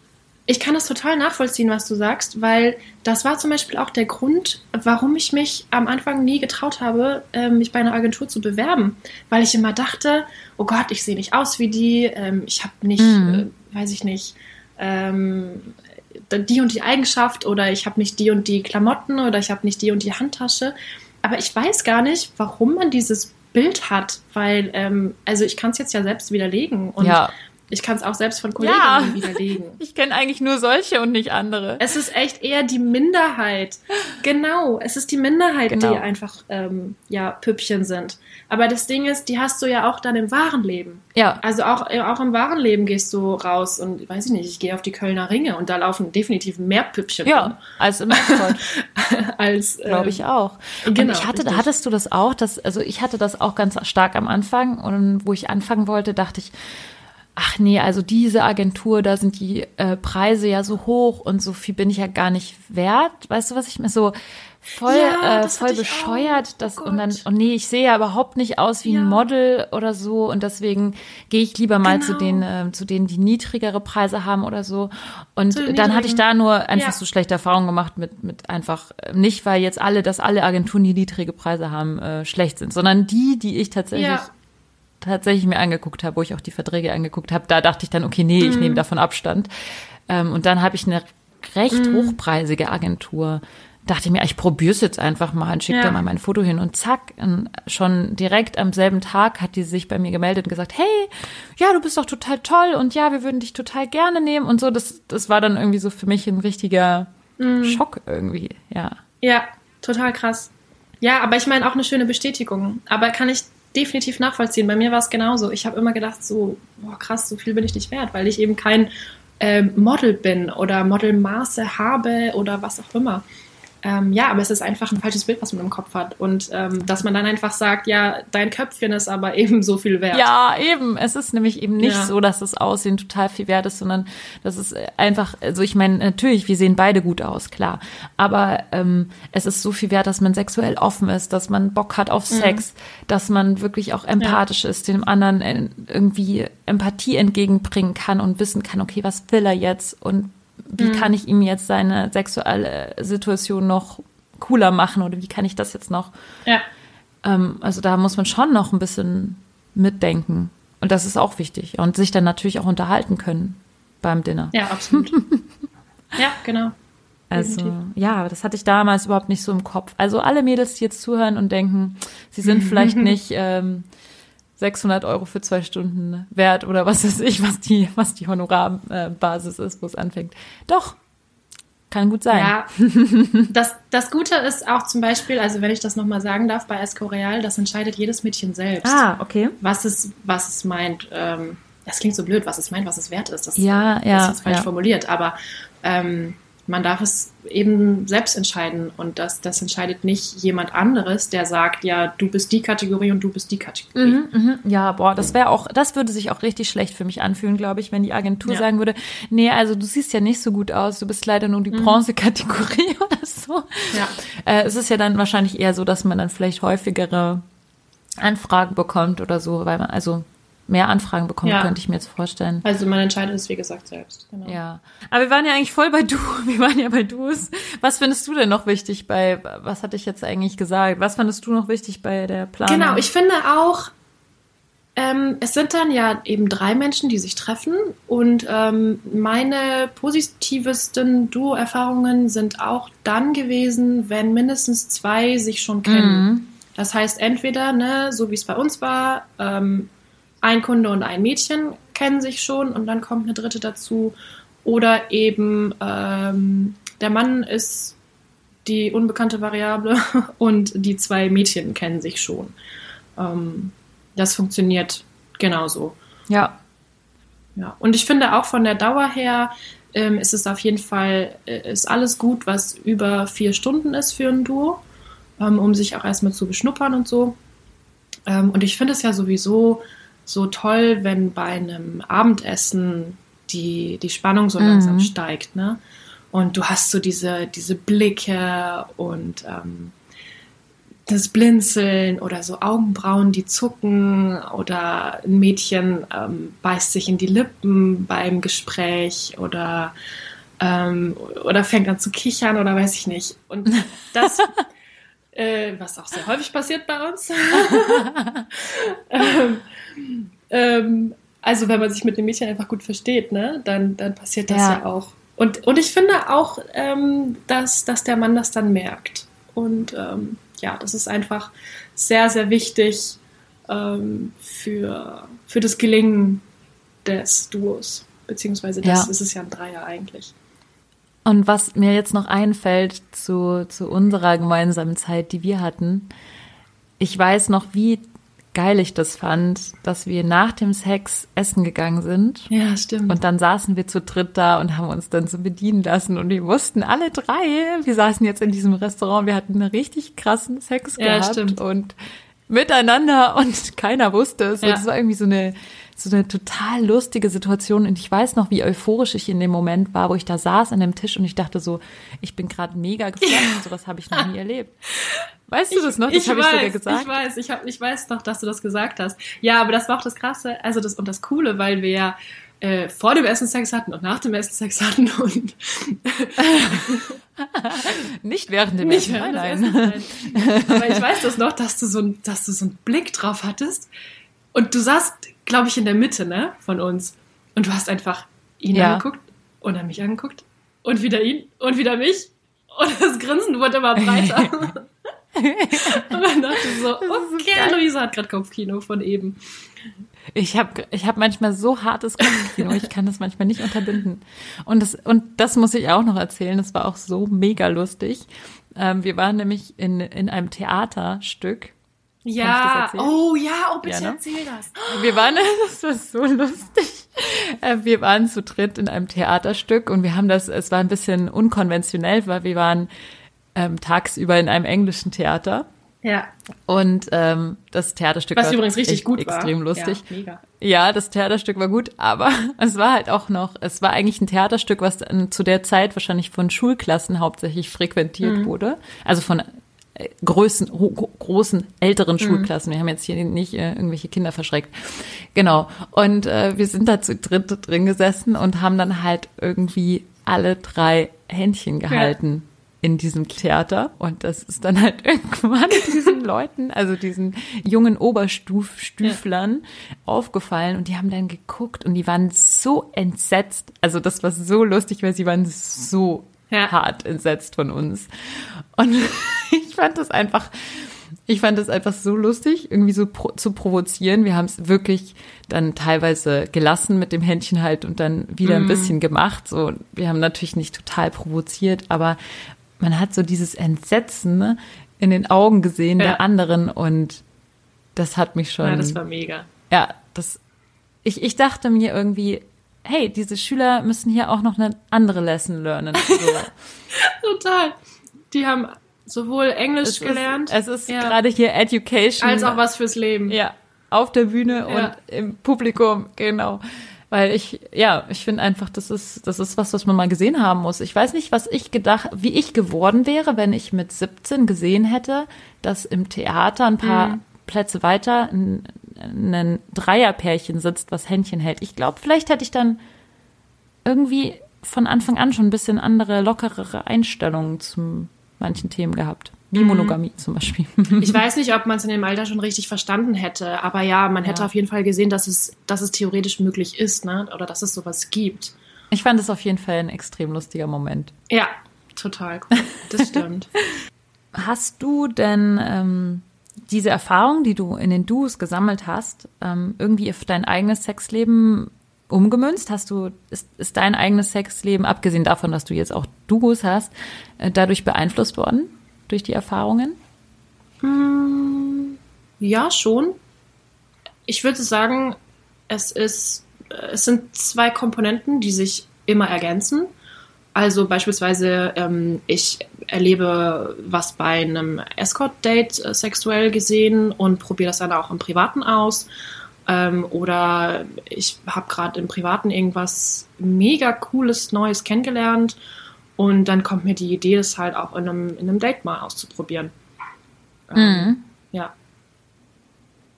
Ich kann das total nachvollziehen, was du sagst, weil das war zum Beispiel auch der Grund, warum ich mich am Anfang nie getraut habe, ähm, mich bei einer Agentur zu bewerben. Weil ich immer dachte, oh Gott, ich sehe nicht aus wie die, ähm, ich habe nicht, Mhm. äh, weiß ich nicht, ähm, die und die Eigenschaft oder ich habe nicht die und die Klamotten oder ich habe nicht die und die Handtasche. Aber ich weiß gar nicht, warum man dieses Bild hat, weil, ähm, also ich kann es jetzt ja selbst widerlegen und Ja. Ich kann es auch selbst von Kolleginnen Ja. widerlegen. Ich kenne eigentlich nur solche und nicht andere. Es ist echt eher die Minderheit. Genau, es ist die Minderheit, Genau. die einfach ähm, ja Püppchen sind. Aber das Ding ist, die hast du ja auch dann im wahren Leben. Ja. Also auch, auch im wahren Leben gehst du raus und weiß ich nicht, ich gehe auf die Kölner Ringe und da laufen definitiv mehr Püppchen rum Ja, als im als ähm, glaube ich auch. Und genau, ich hatte, richtig. hattest du das auch? Dass, also ich hatte das auch ganz stark am Anfang und wo ich anfangen wollte, dachte ich, ach nee, also diese Agentur, da sind die äh, Preise ja so hoch und so viel bin ich ja gar nicht wert. Weißt du, was ich mir so voll, Ja, äh, voll bescheuert, auch. Oh dass und dann, und nee, ich sehe ja überhaupt nicht aus wie Ja. ein Model oder so und deswegen gehe ich lieber mal zu Genau. den, äh, zu denen, die niedrigere Preise haben oder so. Und Zu dann hatte ich da nur einfach Ja. so schlechte Erfahrungen gemacht mit, mit einfach, äh, nicht weil jetzt alle, dass alle Agenturen, die niedrige Preise haben, äh, schlecht sind, sondern die, die ich tatsächlich. Tatsächlich mir angeguckt habe, wo ich auch die Verträge angeguckt habe, da dachte ich dann, okay, nee, ich Mhm. nehme davon Abstand. Ähm, und dann habe ich eine recht Mhm. hochpreisige Agentur. Dachte ich mir, ich probiere es jetzt einfach mal und schicke Ja. da mal mein Foto hin. Und zack, und schon direkt am selben Tag hat die sich bei mir gemeldet und gesagt, hey, ja, du bist doch total toll und ja, wir würden dich total gerne nehmen und so. Das, das war dann irgendwie so für mich ein richtiger Mhm. Schock irgendwie, ja. Ja, total krass. Ja, aber ich meine auch eine schöne Bestätigung. Aber kann ich definitiv nachvollziehen. Bei mir war es genauso. Ich habe immer gedacht, so, boah, krass, so viel bin ich nicht wert, weil ich eben kein ähm, Model bin oder Modelmaße habe oder was auch immer. Ähm, ja, aber es ist einfach ein falsches Bild, was man im Kopf hat. Und ähm, dass man dann einfach sagt, ja, dein Köpfchen ist aber eben so viel wert. Ja, eben. Es ist nämlich eben nicht Ja. so, dass das Aussehen total viel wert ist, sondern das ist einfach, also ich meine, natürlich, wir sehen beide gut aus, klar. Aber ähm, es ist so viel wert, dass man sexuell offen ist, dass man Bock hat auf Sex, dass man wirklich auch empathisch ist, dem anderen äh, irgendwie Empathie entgegenbringen kann und wissen kann, okay, was will er jetzt und wie kann ich ihm jetzt seine sexuelle Situation noch cooler machen oder wie kann ich das jetzt noch Ja. ähm, also da muss man schon noch ein bisschen mitdenken. Und das ist auch wichtig. Und sich dann natürlich auch unterhalten können beim Dinner. Ja, absolut. ja, genau. also definitiv. ja, das hatte ich damals überhaupt nicht so im Kopf. Also alle Mädels, die jetzt zuhören und denken, sie sind vielleicht nicht ähm, 600 Euro für zwei Stunden wert oder was weiß ich, was die, was die Honorarbasis ist, wo es anfängt. Doch, kann gut sein. Ja, das, das Gute ist auch zum Beispiel, also wenn ich das nochmal sagen darf, bei Escorial, das entscheidet jedes Mädchen selbst. Ah, okay. was es, was es meint. Ähm, das klingt so blöd, was es meint, was es wert ist. Das, Ja, das ja, ist jetzt falsch ja. formuliert, aber ähm, man darf es eben selbst entscheiden und das, das entscheidet nicht jemand anderes, der sagt, ja, du bist die Kategorie und du bist die Kategorie. Mhm, mhm. Ja, boah, das wäre auch, das würde sich auch richtig schlecht für mich anfühlen, glaube ich, wenn die Agentur Ja. sagen würde, nee, also du siehst ja nicht so gut aus, du bist leider nur die Bronze-Kategorie oder so. Ja. Äh, es ist ja dann wahrscheinlich eher so, dass man dann vielleicht häufigere Anfragen bekommt oder so, weil man also mehr Anfragen bekommt, Ja. könnte ich mir jetzt vorstellen. Also man entscheidet es, wie gesagt, selbst. Genau. Ja, aber wir waren ja eigentlich voll bei Du. Wir waren ja bei Du's. Was findest du denn noch wichtig bei, was hatte ich jetzt eigentlich gesagt? Was fandest du noch wichtig bei der Planung? Genau, ich finde auch, ähm, es sind dann ja eben drei Menschen, die sich treffen und ähm, meine positivsten Duo-Erfahrungen sind auch dann gewesen, wenn mindestens zwei sich schon kennen. Mhm. Das heißt, entweder, ne, so wie es bei uns war, ähm, ein Kunde und ein Mädchen kennen sich schon und dann kommt eine dritte dazu. Oder eben ähm, der Mann ist die unbekannte Variable und die zwei Mädchen kennen sich schon. Ähm, das funktioniert genauso. Ja, Ja. Und ich finde auch von der Dauer her ähm, ist es auf jeden Fall, äh, ist alles gut, was über vier Stunden ist für ein Duo, ähm, um sich auch erstmal zu beschnuppern und so. Ähm, und ich finde es ja sowieso so toll, wenn bei einem Abendessen die, die Spannung so Mhm. langsam steigt, ne? Und du hast so diese, diese Blicke und ähm, das Blinzeln oder so Augenbrauen, die zucken oder ein Mädchen ähm, beißt sich in die Lippen beim Gespräch oder, ähm, oder fängt an zu kichern oder weiß ich nicht. Und das, äh, was auch sehr häufig passiert bei uns. ähm, ähm, also wenn man sich mit dem Mädchen einfach gut versteht, ne, dann, dann passiert das Ja. ja, auch. Und, und ich finde auch, ähm, dass, dass der Mann das dann merkt. Und ähm, ja, das ist einfach sehr, sehr wichtig ähm, für, für das Gelingen des Duos. Beziehungsweise das Ja. ist es ja ein Dreier eigentlich. Und was mir jetzt noch einfällt zu, zu unserer gemeinsamen Zeit, die wir hatten, ich weiß noch, wie geil ich das fand, dass wir nach dem Sex essen gegangen sind. Ja, stimmt. Und dann saßen wir zu dritt da und haben uns dann so bedienen lassen. Und wir wussten alle drei, wir saßen jetzt in diesem Restaurant, wir hatten einen richtig krassen Sex Ja, gehabt stimmt. und miteinander und keiner wusste es. Und Ja. es war irgendwie so eine, so eine total lustige Situation. Und ich weiß noch, wie euphorisch ich in dem Moment war, wo ich da saß an dem Tisch und ich dachte so, ich bin gerade mega geflasht. Sowas habe ich noch nie erlebt. Weißt du das noch? Das habe ich sogar gesagt. Ich weiß, ich, hab, ich weiß noch, dass du das gesagt hast. Ja, aber das war auch das Krasse, also das und das Coole, weil wir ja äh, vor dem Essen Sex hatten und nach dem Essen Sex hatten und Nicht während dem nicht Essen. während Nein, nein. Essens. Nein. Aber ich weiß das noch, dass du so, ein, dass du so einen Blick drauf hattest und du saßt, glaube ich, in der Mitte ne, von uns und du hast einfach ihn Ja. angeguckt und dann mich angeguckt und wieder ihn und wieder mich und das Grinsen wurde immer breiter. und dann dachte ich so, okay. Luisa hat gerade Kopfkino von eben. Ich habe ich hab manchmal so hartes Kopfkino, ich kann das manchmal nicht unterbinden. Und das, und das muss ich auch noch erzählen, das war auch so mega lustig. Ähm, wir waren nämlich in, in einem Theaterstück. Ja, oh ja, oh bitte Ja, ne? erzähl das. Wir waren, das war so lustig. Äh, Wir waren zu dritt in einem Theaterstück und wir haben das, es war ein bisschen unkonventionell, weil wir waren ähm, tagsüber in einem englischen Theater. Ja. Und ähm, das Theaterstück Was war übrigens richtig gut war. extrem lustig. Ja, mega. Ja, das Theaterstück war gut, aber es war halt auch noch, es war eigentlich ein Theaterstück, was dann zu der Zeit wahrscheinlich von Schulklassen hauptsächlich frequentiert Mhm. wurde. Also von äh, Größen, großen, älteren Mhm. Schulklassen. Wir haben jetzt hier nicht äh, irgendwelche Kinder verschreckt. Genau. Und äh, wir sind da zu dritt drin gesessen und haben dann halt irgendwie alle drei Händchen gehalten. in diesem Theater und das ist dann halt irgendwann diesen Leuten, also diesen jungen Oberstufstüflern aufgefallen und die haben dann geguckt und die waren so entsetzt. Also das war so lustig, weil sie waren so Ja. hart entsetzt von uns. Und ich fand das einfach, ich fand das einfach so lustig, irgendwie so pro, zu provozieren. Wir haben es wirklich dann teilweise gelassen mit dem Händchen halt und dann wieder ein bisschen gemacht. So, wir haben natürlich nicht total provoziert, aber man hat so dieses Entsetzen ne, in den Augen gesehen Ja. der anderen und das hat mich schon. Ja, das war mega. Ja, das. Ich, ich dachte mir irgendwie, hey, diese Schüler müssen hier auch noch eine andere Lesson lernen. So. Total. Die haben sowohl Englisch es gelernt, Ist, es ist Ja. gerade hier Education. als auch was fürs Leben. Ja, auf der Bühne Ja. und im Publikum, genau. Weil ich, ja, ich finde einfach, das ist, das ist was, was man mal gesehen haben muss. Ich weiß nicht, was ich gedacht, wie ich geworden wäre, wenn ich mit 17 gesehen hätte, dass im Theater ein paar Mhm. Plätze weiter ein, ein Dreierpärchen sitzt, was Händchen hält. Ich glaube, vielleicht hätte ich dann irgendwie von Anfang an schon ein bisschen andere, lockerere Einstellungen zu manchen Themen gehabt. Mhm. Wie Monogamie zum Beispiel. Ich weiß nicht, ob man es in dem Alter schon richtig verstanden hätte, aber ja, man hätte Ja. auf jeden Fall gesehen, dass es, dass es theoretisch möglich ist, ne? Oder dass es sowas gibt. Ich fand es auf jeden Fall ein extrem lustiger Moment. Ja, total cool. Das stimmt. Hast du denn ähm, diese Erfahrung, die du in den Duos gesammelt hast, ähm, irgendwie auf dein eigenes Sexleben umgemünzt? Hast du, ist, ist dein eigenes Sexleben, abgesehen davon, dass du jetzt auch Duos hast, äh, dadurch beeinflusst worden? Durch die Erfahrungen? Ja, schon. Ich würde sagen, es ist, es sind zwei Komponenten, die sich immer ergänzen. Also beispielsweise, ähm, ich erlebe was bei einem Escort-Date äh, sexuell gesehen und probiere das dann auch im Privaten aus. Ähm, oder ich habe gerade im Privaten irgendwas mega cooles Neues kennengelernt und dann kommt mir die Idee, das halt auch in einem, in einem Date mal auszuprobieren. Ähm, Ja.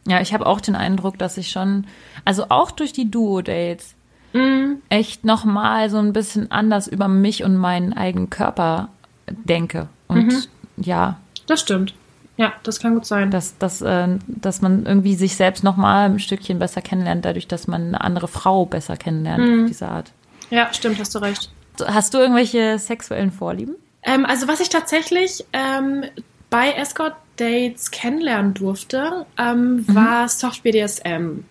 Ja, ich habe auch den Eindruck, dass ich schon, also auch durch die Duo-Dates, Mhm. Echt nochmal so ein bisschen anders über mich und meinen eigenen Körper denke. Und ja, Das stimmt. Ja, das kann gut sein. dass, dass, äh, dass man irgendwie sich selbst nochmal ein Stückchen besser kennenlernt, dadurch, dass man eine andere Frau besser kennenlernt auf diese Art. Ja, stimmt, hast du recht. Hast du irgendwelche sexuellen Vorlieben? Ähm, also was ich tatsächlich ähm, bei Escort Dates kennenlernen durfte, ähm, war Soft BDSM.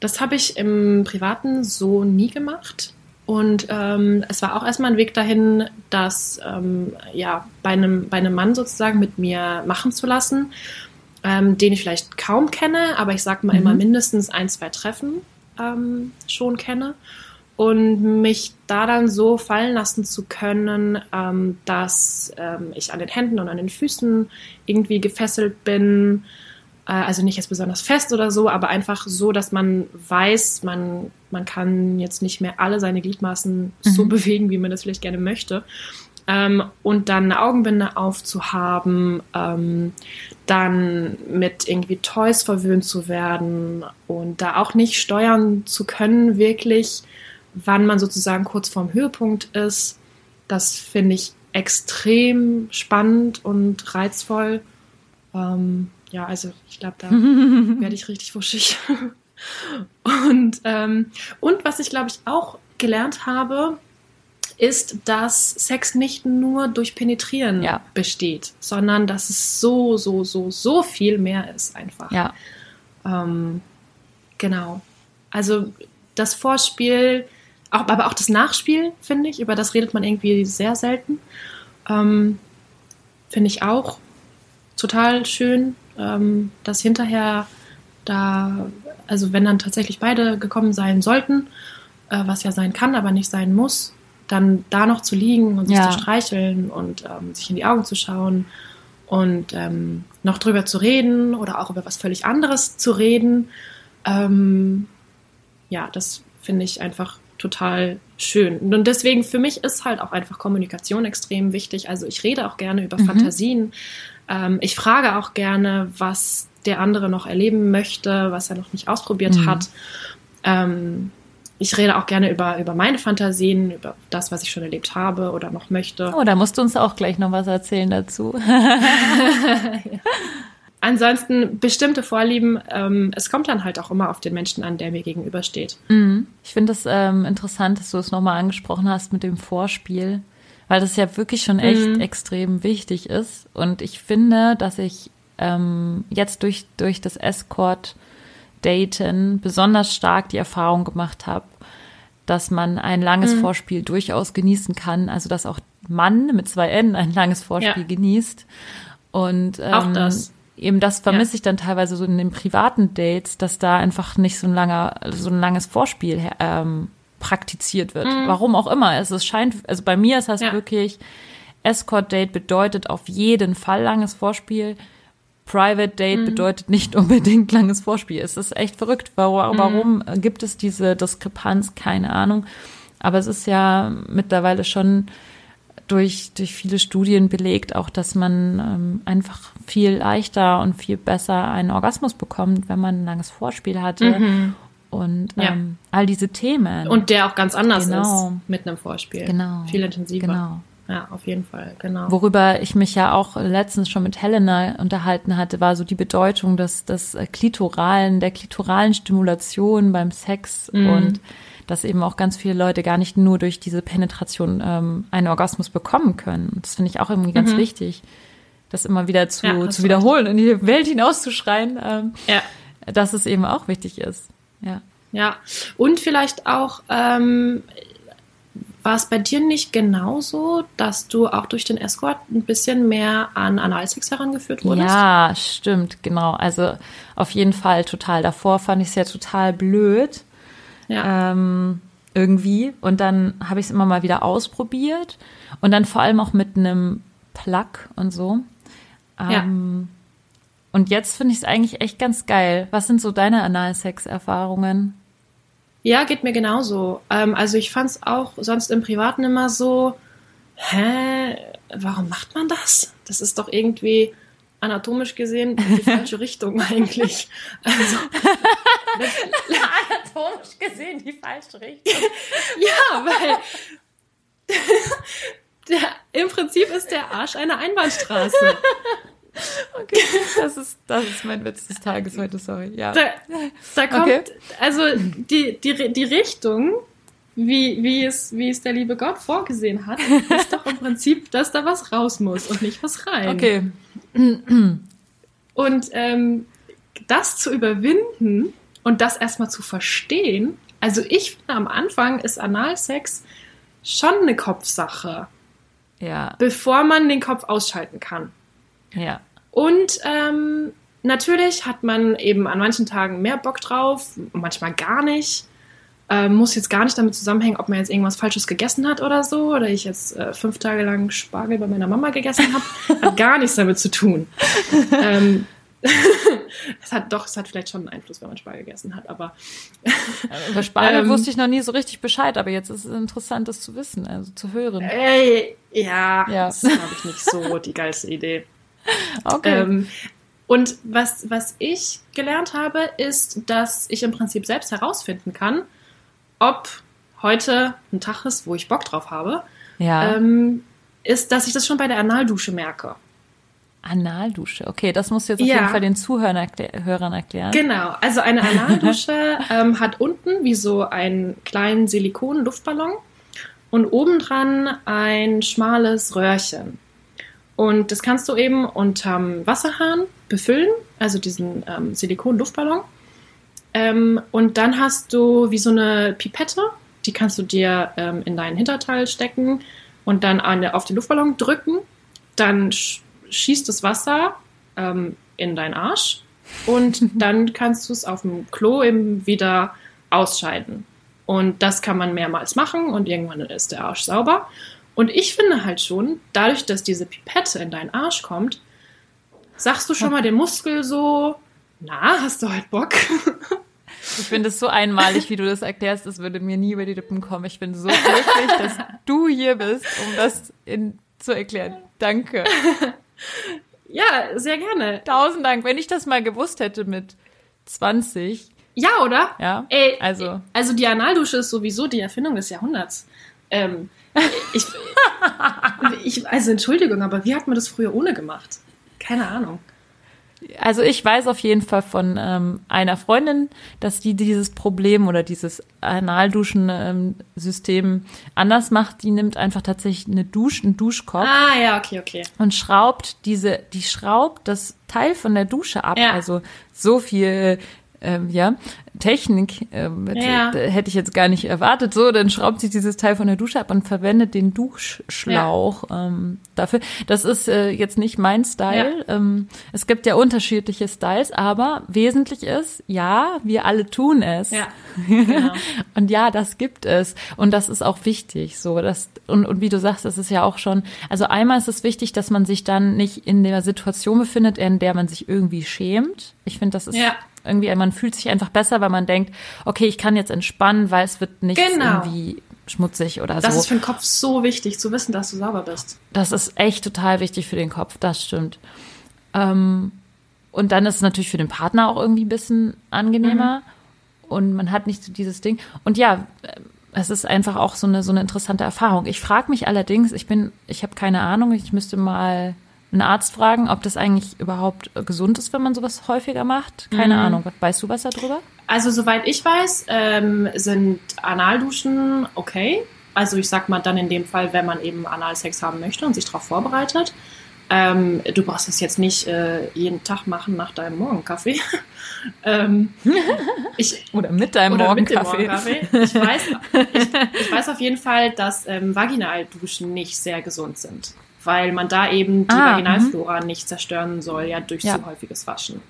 Das habe ich im Privaten so nie gemacht. Und ähm, es war auch erstmal ein Weg dahin, das ähm, ja, bei, einem, bei einem Mann sozusagen mit mir machen zu lassen, ähm, den ich vielleicht kaum kenne, aber ich sag mal immer mindestens ein, zwei Treffen ähm, schon kenne. Und mich da dann so fallen lassen zu können, ähm, dass ähm, ich an den Händen und an den Füßen irgendwie gefesselt bin. Äh, also nicht jetzt besonders fest oder so, aber einfach so, dass man weiß, man, man kann jetzt nicht mehr alle seine Gliedmaßen so bewegen, wie man das vielleicht gerne möchte. Ähm, und dann eine Augenbinde aufzuhaben, ähm, dann mit irgendwie Toys verwöhnt zu werden und da auch nicht steuern zu können, wirklich, wann man sozusagen kurz vorm Höhepunkt ist. Das finde ich extrem spannend und reizvoll. Ähm, ja, also ich glaube, da werde ich richtig wuschig. und, ähm, und was ich, glaube ich, auch gelernt habe, ist, dass Sex nicht nur durch Penetrieren Ja. besteht, sondern dass es so, so, so, so viel mehr ist einfach. Ja. Ähm, genau. Also das Vorspiel, auch, aber auch das Nachspiel, finde ich, über das redet man irgendwie sehr selten. Ähm, finde ich auch total schön, ähm, dass hinterher da, also wenn dann tatsächlich beide gekommen sein sollten, äh, was ja sein kann, aber nicht sein muss, dann da noch zu liegen und sich Ja. zu streicheln und ähm, sich in die Augen zu schauen und ähm, noch drüber zu reden oder auch über was völlig anderes zu reden, ähm, ja, das finde ich einfach total schön. Und deswegen für mich ist halt auch einfach Kommunikation extrem wichtig. Also ich rede auch gerne über Mhm. Fantasien. Ähm, ich frage auch gerne, was der andere noch erleben möchte, was er noch nicht ausprobiert Mhm. hat. Ähm, ich rede auch gerne über, über meine Fantasien, über das, was ich schon erlebt habe oder noch möchte. Oh, da musst du uns auch gleich noch was erzählen dazu. Ansonsten bestimmte Vorlieben, ähm, es kommt dann halt auch immer auf den Menschen an, der mir gegenübersteht. Mhm. Ich finde es ähm, interessant, dass du es nochmal angesprochen hast mit dem Vorspiel, weil das ja wirklich schon echt Mhm. extrem wichtig ist. Und ich finde, dass ich ähm, jetzt durch, durch das Escort-Daten besonders stark die Erfahrung gemacht habe, dass man ein langes Mhm. Vorspiel durchaus genießen kann. Also dass auch Mann mit zwei N ein langes Vorspiel Ja. genießt. Und ähm, Auch das. Eben das vermisse Ja. ich dann teilweise so in den privaten Dates, dass da einfach nicht so ein langer, so ein langes Vorspiel ähm, praktiziert wird. Warum auch immer. Es, es scheint, also bei mir ist das Mhm. Ja. wirklich, Escort-Date bedeutet auf jeden Fall langes Vorspiel. Private Date Mhm. bedeutet nicht unbedingt langes Vorspiel. Es ist echt verrückt. Warum, Mhm. warum gibt es diese Diskrepanz? Keine Ahnung. Aber es ist ja mittlerweile schon durch, durch viele Studien belegt, auch dass man ähm, einfach viel leichter und viel besser einen Orgasmus bekommt, wenn man ein langes Vorspiel hatte. Und Ja. ähm, all diese Themen. Und der auch ganz anders Genau. ist mit einem Vorspiel. Genau. Viel intensiver. Genau. Ja, auf jeden Fall, genau. Worüber ich mich ja auch letztens schon mit Helena unterhalten hatte, war so die Bedeutung des, des klitoralen, der klitoralen Stimulation beim Sex Mhm. und dass eben auch ganz viele Leute gar nicht nur durch diese Penetration ähm, einen Orgasmus bekommen können. Das finde ich auch irgendwie ganz wichtig, das immer wieder zu, Mhm. Ja, zu wiederholen und in die Welt hinauszuschreien, ähm, ja. dass es eben auch wichtig ist. Ja. Ja, und vielleicht auch, ähm, war es bei dir nicht genauso, dass du auch durch den Escort ein bisschen mehr an Analsex herangeführt wurdest? Ja, stimmt, genau. Also auf jeden Fall total. Davor fand ich es ja total blöd. Ja. ähm, irgendwie. Und dann habe ich es immer mal wieder ausprobiert. Und dann vor allem auch mit einem Plug und so. Ähm, Und jetzt finde ich es eigentlich echt ganz geil. Was sind so deine Analsex-Erfahrungen? Ja, geht mir genauso. Ähm, also ich fand es auch sonst im Privaten immer so, hä, warum macht man das? Das ist doch irgendwie anatomisch gesehen die falsche Richtung eigentlich. Also, Anatomisch gesehen die falsche Richtung. ja, weil der, im Prinzip ist der Arsch eine Einbahnstraße. Okay, das ist, das ist mein Witz des Tages heute, sorry. Ja. Da, da kommt, Okay. also die, die, die Richtung, wie, wie, es, wie es der liebe Gott vorgesehen hat, ist doch im Prinzip, dass da was raus muss und nicht was rein. Okay. Und ähm, das zu überwinden und das erstmal zu verstehen, also ich finde am Anfang ist Analsex schon eine Kopfsache, Ja, bevor man den Kopf ausschalten kann. ja. Und ähm, natürlich hat man eben an manchen Tagen mehr Bock drauf, manchmal gar nicht. Ähm, muss jetzt gar nicht damit zusammenhängen, ob man jetzt irgendwas Falsches gegessen hat oder so, oder ich jetzt äh, fünf Tage lang Spargel bei meiner Mama gegessen habe. hat gar nichts damit zu tun. ähm, es hat doch, es hat vielleicht schon einen Einfluss, wenn man Spargel gegessen hat, aber Über Spargel Ähm, wusste ich noch nie so richtig Bescheid, aber jetzt ist es interessant, das zu wissen, also zu hören. ey, ja, Ja. das ist, glaube ich, nicht so die geilste Idee. Okay. Ähm, und was, was ich gelernt habe, ist, dass ich im Prinzip selbst herausfinden kann, ob heute ein Tag ist, wo ich Bock drauf habe, ja. ähm, ist, dass ich das schon bei der Analdusche merke. Analdusche. Okay, das musst du jetzt auf Ja. jeden Fall den Zuhörern erklär erklären. Genau, also eine Analdusche ähm, hat unten wie so einen kleinen Silikon-Luftballon und obendran ein schmales Röhrchen. Und das kannst du eben unterm Wasserhahn befüllen, also diesen ähm, Silikon-Luftballon. Ähm, und dann hast du wie so eine Pipette, die kannst du dir ähm, in deinen Hinterteil stecken und dann an, auf den Luftballon drücken. Dann sch schießt das Wasser ähm, in deinen Arsch und dann kannst du es auf dem Klo eben wieder ausscheiden. Und das kann man mehrmals machen und irgendwann ist der Arsch sauber. Und ich finde halt schon, dadurch, dass diese Pipette in deinen Arsch kommt, sagst du schon mal dem Muskel so, na, hast du halt Bock? Ich finde es so einmalig, wie du das erklärst, das würde mir nie über die Lippen kommen. Ich bin so glücklich, dass du hier bist, um das in, zu erklären. Danke. Ja, sehr gerne. Tausend Dank. Wenn ich das mal gewusst hätte mit 20. Ja, oder? Ja. Ey, also. Also die Analdusche ist sowieso die Erfindung des Jahrhunderts. Ähm, ich, ich, also Entschuldigung, aber wie hat man das früher ohne gemacht? Keine Ahnung. Also ich weiß auf jeden Fall von ähm, einer Freundin, dass die dieses Problem oder dieses Analduschen-System ähm, anders macht. Die nimmt einfach tatsächlich eine Dusche, einen Duschkopf Ah, ja, okay, okay. und schraubt diese, die schraubt das Teil von der Dusche ab. Ja. Also so viel, ähm, ja, Technik ähm, Ja. hätte- ich jetzt gar nicht erwartet. So, dann schraubt sie dieses Teil von der Dusche ab und verwendet den Duschschlauch ähm, dafür. Das ist äh, jetzt nicht mein Style. Ähm, es gibt ja unterschiedliche Styles, aber wesentlich ist, ja, wir alle tun es. Ja, genau. Und ja, das gibt es. Und das ist auch wichtig. So, das, und, und wie du sagst, das ist ja auch schon, also einmal ist es wichtig, dass man sich dann nicht in der Situation befindet, in der man sich irgendwie schämt. Ich finde, das ist Ja. Irgendwie, man fühlt sich einfach besser, weil man denkt, okay, ich kann jetzt entspannen, weil es wird nicht Genau. irgendwie schmutzig oder Das so. ist für den Kopf so wichtig, zu wissen, dass du sauber bist. Das ist echt total wichtig für den Kopf, das stimmt. Ähm, und dann ist es natürlich für den Partner auch irgendwie ein bisschen angenehmer und man hat nicht so dieses Ding. Und ja, äh, es ist einfach auch so eine, so eine interessante Erfahrung. Ich frage mich allerdings, ich bin, ich habe keine Ahnung, ich müsste mal einen Arzt fragen, ob das eigentlich überhaupt gesund ist, wenn man sowas häufiger macht. Keine Ahnung. Weißt du was darüber? Also soweit ich weiß, ähm, sind Analduschen okay. Also ich sag mal dann in dem Fall, wenn man eben Analsex haben möchte und sich darauf vorbereitet. Ähm, du brauchst das jetzt nicht äh, jeden Tag machen nach deinem Morgenkaffee. ähm, ich, Oder mit deinem oder mit Morgenkaffee. Morgenkaffee. Ich weiß, ich, ich weiß auf jeden Fall, dass ähm, Vaginalduschen nicht sehr gesund sind, weil man da eben die Ah, Vaginalflora nicht zerstören soll, ja durch Ja. zu häufiges Waschen.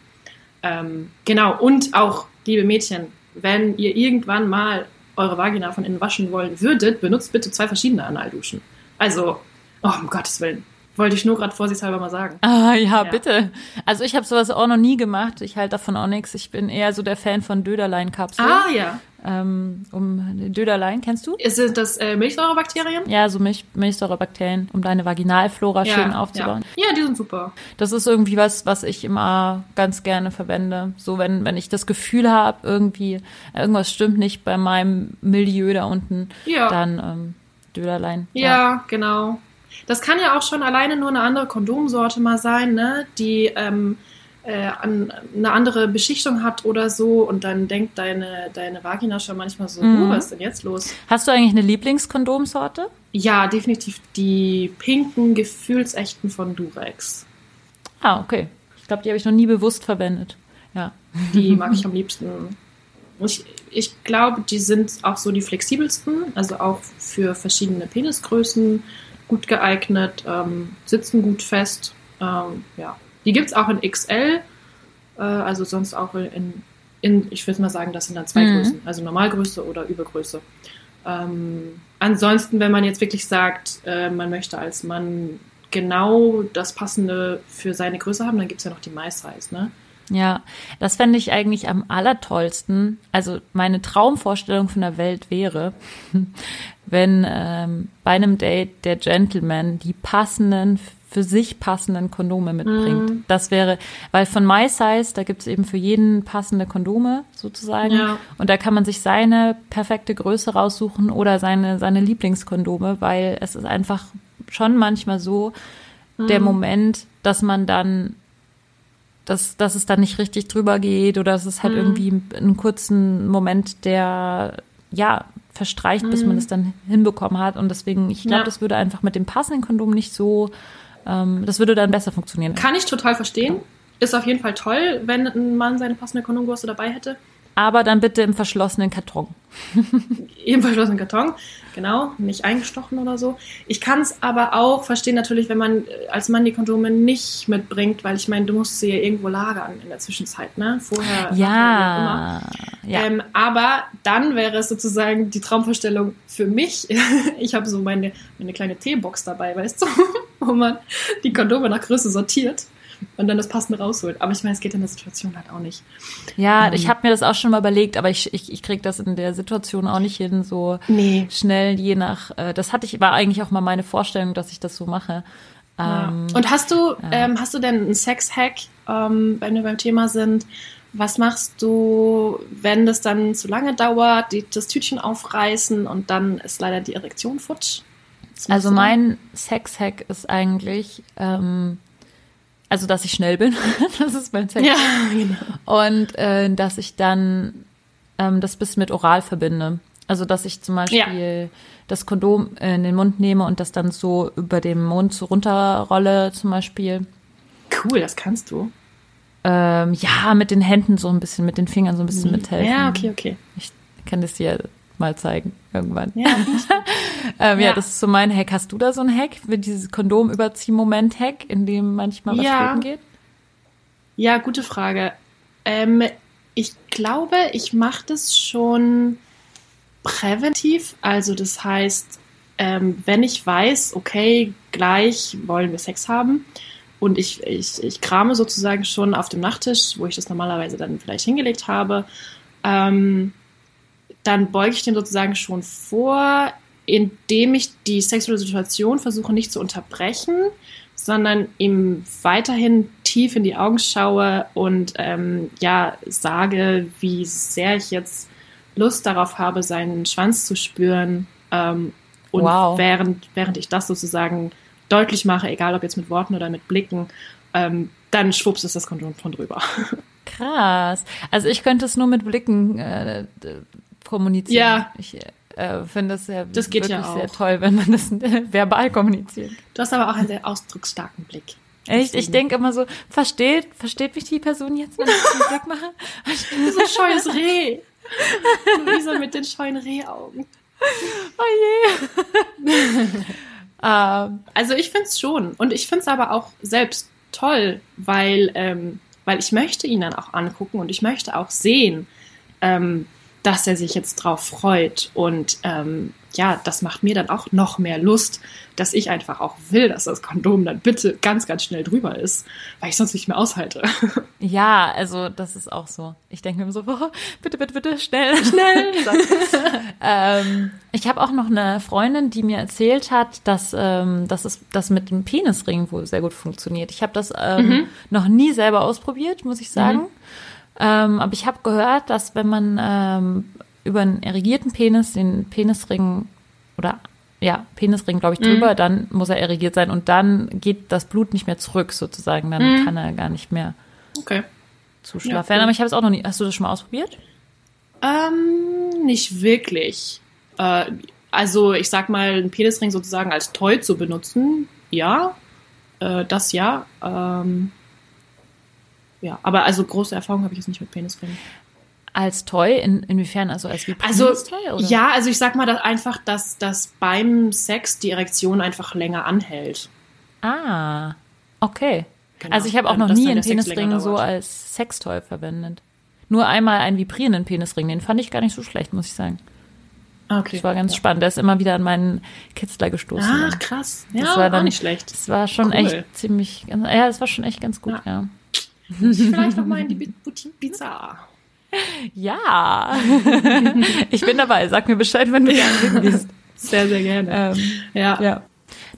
Ähm, genau, und auch, liebe Mädchen, wenn ihr irgendwann mal eure Vagina von innen waschen wollen würdet, benutzt bitte zwei verschiedene Analduschen. Also, oh, um Gottes Willen. Wollte ich nur gerade vorsichtshalber mal sagen. Ah, Ja. ja, bitte. Also ich habe sowas auch noch nie gemacht. Ich halte davon auch nichts. Ich bin eher so der Fan von Döderlein-Kapseln. Ah ja. Ähm, um Döderlein, kennst du? Sind das äh, Milchsäurebakterien? Ja, so Milch, Milchsäurebakterien, um deine Vaginalflora schön aufzubauen. Ja. ja, die sind super. Das ist irgendwie was, was ich immer ganz gerne verwende. So, wenn, wenn ich das Gefühl habe, irgendwie, irgendwas stimmt nicht bei meinem Milieu da unten, Ja. dann ähm, Döderlein. Ja, genau. Das kann ja auch schon alleine nur eine andere Kondomsorte mal sein, ne? Die ähm, äh, an, eine andere Beschichtung hat oder so und dann denkt deine, deine Vagina schon manchmal so, Mhm. oh, was ist denn jetzt los? Hast du eigentlich eine Lieblingskondomsorte? Ja, definitiv die pinken, gefühlsechten von Durex. Ah, okay. Ich glaube, die habe ich noch nie bewusst verwendet. Ja. Die mag ich am liebsten. Ich, ich glaube, die sind auch so die flexibelsten, also auch für verschiedene Penisgrößen gut geeignet, ähm, sitzen gut fest. Ähm, ja. Die gibt es auch in XL, äh, also sonst auch in, in ich würde mal sagen, das sind dann zwei Mhm. Größen, also Normalgröße oder Übergröße. Ähm, ansonsten, wenn man jetzt wirklich sagt, äh, man möchte als Mann genau das Passende für seine Größe haben, dann gibt es ja noch die My-Size, ne? Ja, das fände ich eigentlich am allertollsten. Also meine Traumvorstellung von der Welt wäre, wenn ähm, bei einem Date der Gentleman die passenden, für sich passenden Kondome mitbringt. Mhm. Das wäre, weil von My Size, da gibt's eben für jeden passende Kondome sozusagen. Ja. Und da kann man sich seine perfekte Größe raussuchen oder seine, seine Lieblingskondome, weil es ist einfach schon manchmal so der Moment, dass man dann dass, dass es dann nicht richtig drüber geht oder dass es halt irgendwie einen kurzen Moment, der ja verstreicht, bis man es dann hinbekommen hat. Und deswegen, ich glaube, Ja. das würde einfach mit dem passenden Kondom nicht so, ähm, das würde dann besser funktionieren. Kann ich total verstehen. Ist auf jeden Fall toll, wenn ein Mann seine passende Kondomgröße dabei hätte. Aber dann bitte im verschlossenen Karton. Im verschlossenen Karton, genau, nicht eingestochen oder so. Ich kann es aber auch verstehen, natürlich, wenn man äh, als Mann die Kondome nicht mitbringt, weil ich meine, du musst sie ja irgendwo lagern in der Zwischenzeit, ne? Vorher, auch immer. Ja, Ja. Ähm, aber dann wäre es sozusagen die Traumvorstellung für mich. ich habe so meine, meine kleine Teebox dabei, weißt du, wo man die Kondome nach Größe sortiert und dann das passende rausholt. Aber ich meine, es geht in der Situation halt auch nicht. Ja, Ähm. ich habe mir das auch schon mal überlegt, aber ich, ich, ich krieg das in der Situation auch nicht hin, so Nee. schnell, je nach. Äh, das hatte ich, war eigentlich auch mal meine Vorstellung, dass ich das so mache. Ja. Ähm, Und hast du, ähm, hast du denn einen Sex-Hack, ähm, wenn wir beim Thema sind? Was machst du, wenn das dann zu lange dauert, die, das Tütchen aufreißen und dann ist leider die Erektion futsch? Also mein Sex-Hack ist eigentlich, ähm, also dass ich schnell bin. das ist mein Sex. Ja, genau. Und äh, dass ich dann ähm, das bis mit oral verbinde. Also dass ich zum Beispiel das Kondom in den Mund nehme und das dann so über dem Mund so runterrolle zum Beispiel. Cool, das kannst du. Ähm, ja, mit den Händen so ein bisschen, mit den Fingern so ein bisschen mithelfen. Ja, okay, okay. Ich kann das dir mal zeigen irgendwann. Ja, Ähm, ja. Ja. das ist so mein Hack. Hast du da so ein Hack? Wie dieses Kondom-Überzieh-Moment-Hack, in dem manchmal was Ja. geht? ja gute Frage. Ähm, ich glaube, ich mache das schon präventiv. Also das heißt, ähm, wenn ich weiß, okay, gleich wollen wir Sex haben und ich, ich, ich krame sozusagen schon auf dem Nachttisch, wo ich das normalerweise dann vielleicht hingelegt habe, ähm, dann beuge ich dem sozusagen schon vor, indem ich die sexuelle Situation versuche nicht zu unterbrechen, sondern ihm weiterhin tief in die Augen schaue und ähm, ja sage, wie sehr ich jetzt Lust darauf habe, seinen Schwanz zu spüren. Ähm, und Wow. während, während ich das sozusagen deutlich mache, egal ob jetzt mit Worten oder mit Blicken, ähm, dann schwupps ist das Kondom von drüber. Krass. Also ich könnte es nur mit Blicken äh, kommunizieren. Ja. Ich äh, finde es sehr, Das geht ja wirklich sehr auch. toll, wenn man das verbal kommuniziert. Du hast aber auch einen sehr ausdrucksstarken Blick. Echt? Ich denke immer so, versteht, versteht mich die Person jetzt, wenn ich den Blick mache? So ein scheues Reh. Luisa mit den scheuen Rehaugen. Oh je. ähm, Also ich finde es schon. Und ich finde es aber auch selbst toll, weil, ähm, weil ich möchte ihn dann auch angucken und ich möchte auch sehen, ähm, dass er sich jetzt drauf freut. Und ähm, ja, das macht mir dann auch noch mehr Lust, dass ich einfach auch will, dass das Kondom dann bitte ganz, ganz schnell drüber ist, weil ich sonst nicht mehr aushalte. ja, also das ist auch so. Ich denke mir so, oh, bitte, bitte, bitte, schnell, schnell. ähm, ich habe auch noch eine Freundin, die mir erzählt hat, dass ähm, dass es das mit dem Penisring wohl sehr gut funktioniert. Ich habe das ähm, noch nie selber ausprobiert, muss ich sagen. Ähm, aber ich habe gehört, dass wenn man ähm, über einen erregierten Penis den Penisring oder ja, Penisring, glaube ich, drüber, dann muss er erregiert sein und dann geht das Blut nicht mehr zurück sozusagen. Dann kann er gar nicht mehr Okay. zu Ja, cool. Aber ich habe es auch noch nie. Hast du das schon mal ausprobiert? Ähm, nicht wirklich. Äh, also ich sag mal, einen Penisring sozusagen als Toy zu benutzen, ja, äh, das ja. Ähm, ja, aber also große Erfahrung habe ich jetzt nicht mit Penisringen. Als Toy? In, inwiefern? Also als Also Vibrationstoy? oder? ja, also ich sag mal dass einfach, dass, dass beim Sex die Erektion einfach länger anhält. Ah, okay. Genau. Also ich habe auch Ähm, noch nie einen Penisring so als Sextoy verwendet. Nur einmal einen vibrierenden Penisring. Den fand ich gar nicht so schlecht, muss ich sagen. Ah, Okay. Das war ganz spannend. Der ist immer wieder an meinen Kitzler gestoßen. Ach, krass. Ja, Das war dann- nicht schlecht. Das war schon Cool. echt ziemlich, ja, das war schon echt ganz gut, ja. Vielleicht noch mal in die Boutique Pizza. Ja, ich bin dabei. Sag mir Bescheid, wenn du gerne hingehst. Sehr, sehr gerne. Ähm, ja. ja.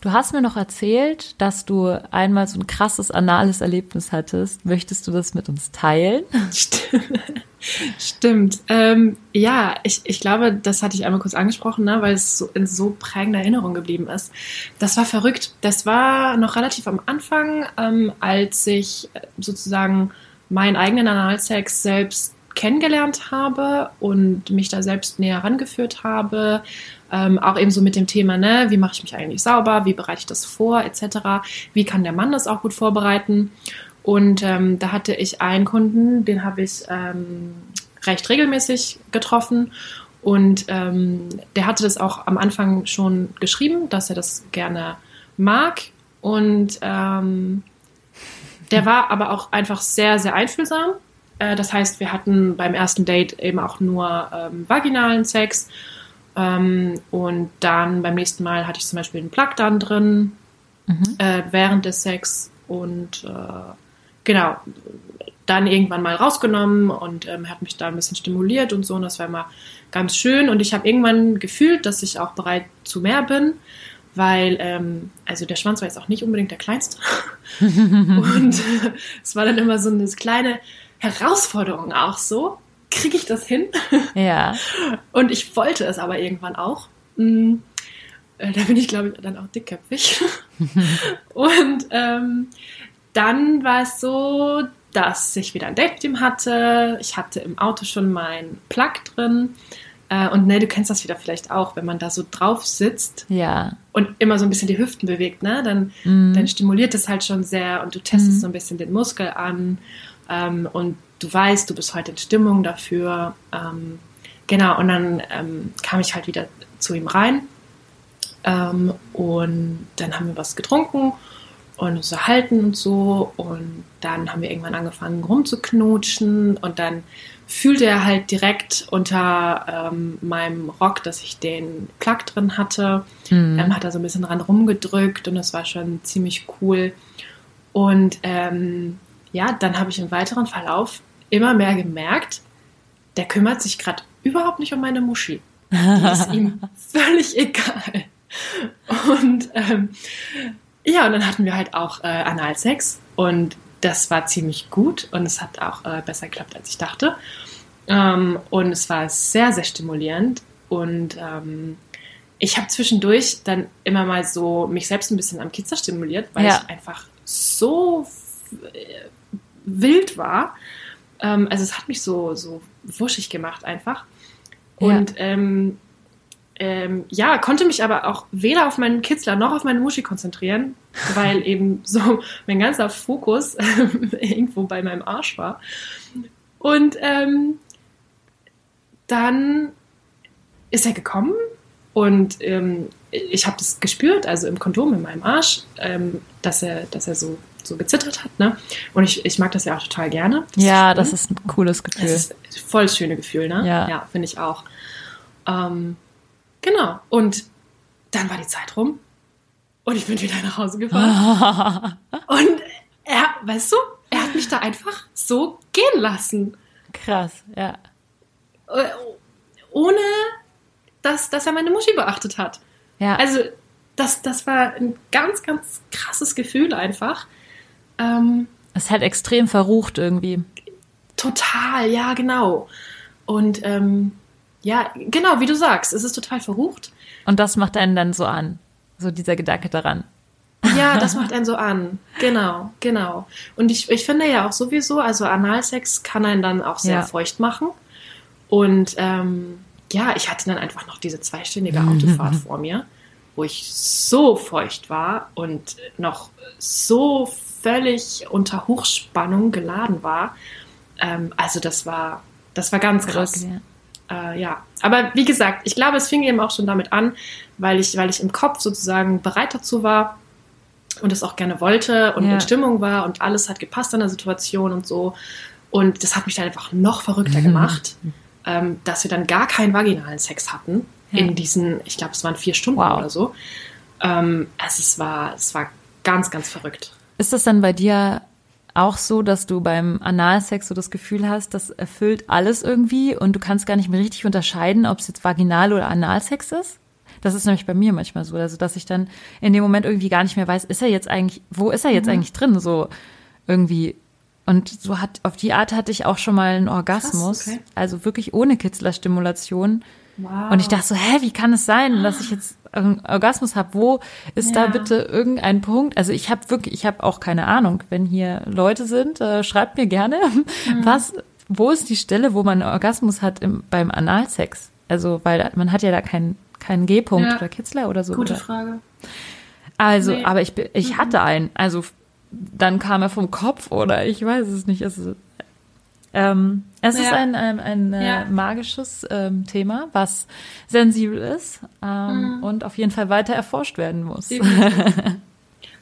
Du hast mir noch erzählt, dass du einmal so ein krasses anales Erlebnis hattest. Möchtest du das mit uns teilen? Stimmt. Stimmt. Ähm, ja, ich, ich glaube, das hatte ich einmal kurz angesprochen, ne, weil es so in so prägender Erinnerung geblieben ist. Das war verrückt. Das war noch relativ am Anfang, ähm, als ich sozusagen meinen eigenen Analsex selbst kennengelernt habe und mich da selbst näher rangeführt habe. Ähm, auch eben so mit dem Thema, ne, wie mache ich mich eigentlich sauber, wie bereite ich das vor, etc. Wie kann der Mann das auch gut vorbereiten? Und ähm, da hatte ich einen Kunden, den habe ich ähm, recht regelmäßig getroffen. Und ähm, der hatte das auch am Anfang schon geschrieben, dass er das gerne mag. Und ähm, der war aber auch einfach sehr, sehr einfühlsam. Äh, das heißt, wir hatten beim ersten Date eben auch nur ähm, vaginalen Sex. Ähm, und dann beim nächsten Mal hatte ich zum Beispiel einen Plug dann drin äh, während des Sex und äh, genau, dann irgendwann mal rausgenommen und ähm, hat mich da ein bisschen stimuliert und so und das war immer ganz schön. Und ich habe irgendwann gefühlt, dass ich auch bereit zu mehr bin, weil ähm, also der Schwanz war jetzt auch nicht unbedingt der kleinste. Und äh, es war dann immer so eine kleine Herausforderung auch so, kriege ich das hin? Ja. Und ich wollte es aber irgendwann auch. Mm, äh, Da bin ich, glaube ich, dann auch dickköpfig. und ähm, dann war es so, dass ich wieder ein Date mit ihm hatte. Ich hatte im Auto schon meinen Plug drin. Äh, und ne, du kennst das wieder vielleicht auch, wenn man da so drauf sitzt Ja. und immer so ein bisschen die Hüften bewegt, ne? Dann, dann stimuliert es halt schon sehr und du testest so ein bisschen den Muskel an ähm, und du weißt, du bist heute in Stimmung dafür. Ähm, genau, und dann ähm, kam ich halt wieder zu ihm rein ähm, und dann haben wir was getrunken und uns erhalten und so und dann haben wir irgendwann angefangen rumzuknutschen und dann fühlte er halt direkt unter ähm, meinem Rock, dass ich den Plug drin hatte. Ähm, hat er so ein bisschen dran rumgedrückt und es war schon ziemlich cool. Und ähm, ja, dann habe ich im weiteren Verlauf immer mehr gemerkt, der kümmert sich gerade überhaupt nicht um meine Muschi. Die ist ihm völlig egal. Und ähm, ja, und dann hatten wir halt auch äh, Analsex und das war ziemlich gut und es hat auch äh, besser geklappt, als ich dachte. Ähm, und es war sehr, sehr stimulierend und ähm, ich habe zwischendurch dann immer mal so mich selbst ein bisschen am Kitzer stimuliert, weil Ja. ich einfach so äh, wild war. Ähm, also es hat mich so, so wuschig gemacht einfach. Ja. Und ähm, ähm, ja, konnte mich aber auch weder auf meinen Kitzler noch auf meine Muschi konzentrieren, weil eben so mein ganzer Fokus irgendwo bei meinem Arsch war. Und ähm, dann ist er gekommen und ähm, ich habe das gespürt, also im Kondom in meinem Arsch, ähm, dass er, dass er so, so gezittert hat. Ne? Und ich, ich mag das ja auch total gerne. Ja, schön. das ist ein cooles Gefühl. Das ist voll das schöne Gefühl, ne? Ja. finde ich auch. Ähm, genau. Und dann war die Zeit rum und ich bin wieder nach Hause gefahren. und er, weißt du, er hat mich da einfach so gehen lassen. Krass, ja. Äh, Ohne, dass, dass er meine Muschi beachtet hat. Ja. Also, das, das war ein ganz, ganz krasses Gefühl einfach. Ähm, es ist halt extrem verrucht irgendwie. Total, ja, genau. Und ähm, ja, genau, wie du sagst, es ist total verrucht. Und das macht einen dann so an. So dieser Gedanke daran. Ja, das macht einen so an. Genau, genau. Und ich, ich finde ja auch sowieso, also Analsex kann einen dann auch sehr Ja. feucht machen. Und ähm, ja, ich hatte dann einfach noch diese zweistündige Autofahrt vor mir, wo ich so feucht war und noch so völlig unter Hochspannung geladen war. Ähm, also das war, das war ganz krass. Ja. Äh, ja, aber wie gesagt, ich glaube, es fing eben auch schon damit an, weil ich, weil ich im Kopf sozusagen bereit dazu war und es auch gerne wollte und Ja. in Stimmung war und alles hat gepasst an der Situation und so. Und das hat mich dann einfach noch verrückter gemacht, ähm, dass wir dann gar keinen vaginalen Sex hatten Ja. in diesen, ich glaube, es waren vier Stunden Wow. oder so. Ähm, also es war, es war ganz, ganz verrückt. Ist das dann bei dir auch so, dass du beim Analsex so das Gefühl hast, das erfüllt alles irgendwie und du kannst gar nicht mehr richtig unterscheiden, ob es jetzt Vaginal oder Analsex ist? Das ist nämlich bei mir manchmal so, also dass ich dann in dem Moment irgendwie gar nicht mehr weiß, ist er jetzt eigentlich, wo ist er Mhm. jetzt eigentlich drin, so irgendwie. Und so hat, auf die Art hatte ich auch schon mal einen Orgasmus, okay. also wirklich ohne Kitzlerstimulation. Wow. Und ich dachte so, hä, wie kann es sein, dass ich jetzt Orgasmus habe? Wo ist da Ja. bitte irgendein Punkt? Also ich habe wirklich, ich habe auch keine Ahnung. Wenn hier Leute sind, äh, schreibt mir gerne, Mhm. was, wo ist die Stelle, wo man Orgasmus hat im, beim Analsex? Also, weil man hat ja da keinen keinen G-Punkt Ja. oder Kitzler oder so. Gute oder? Frage. Also, Nee. Mhm. aber ich, ich hatte einen. Also dann kam er vom Kopf oder ich weiß es nicht. Es, ist- ähm, es ist Ja. ein, ein, ein äh, Ja. magisches ähm, Thema, was sensibel ist ähm, Mhm. und auf jeden Fall weiter erforscht werden muss.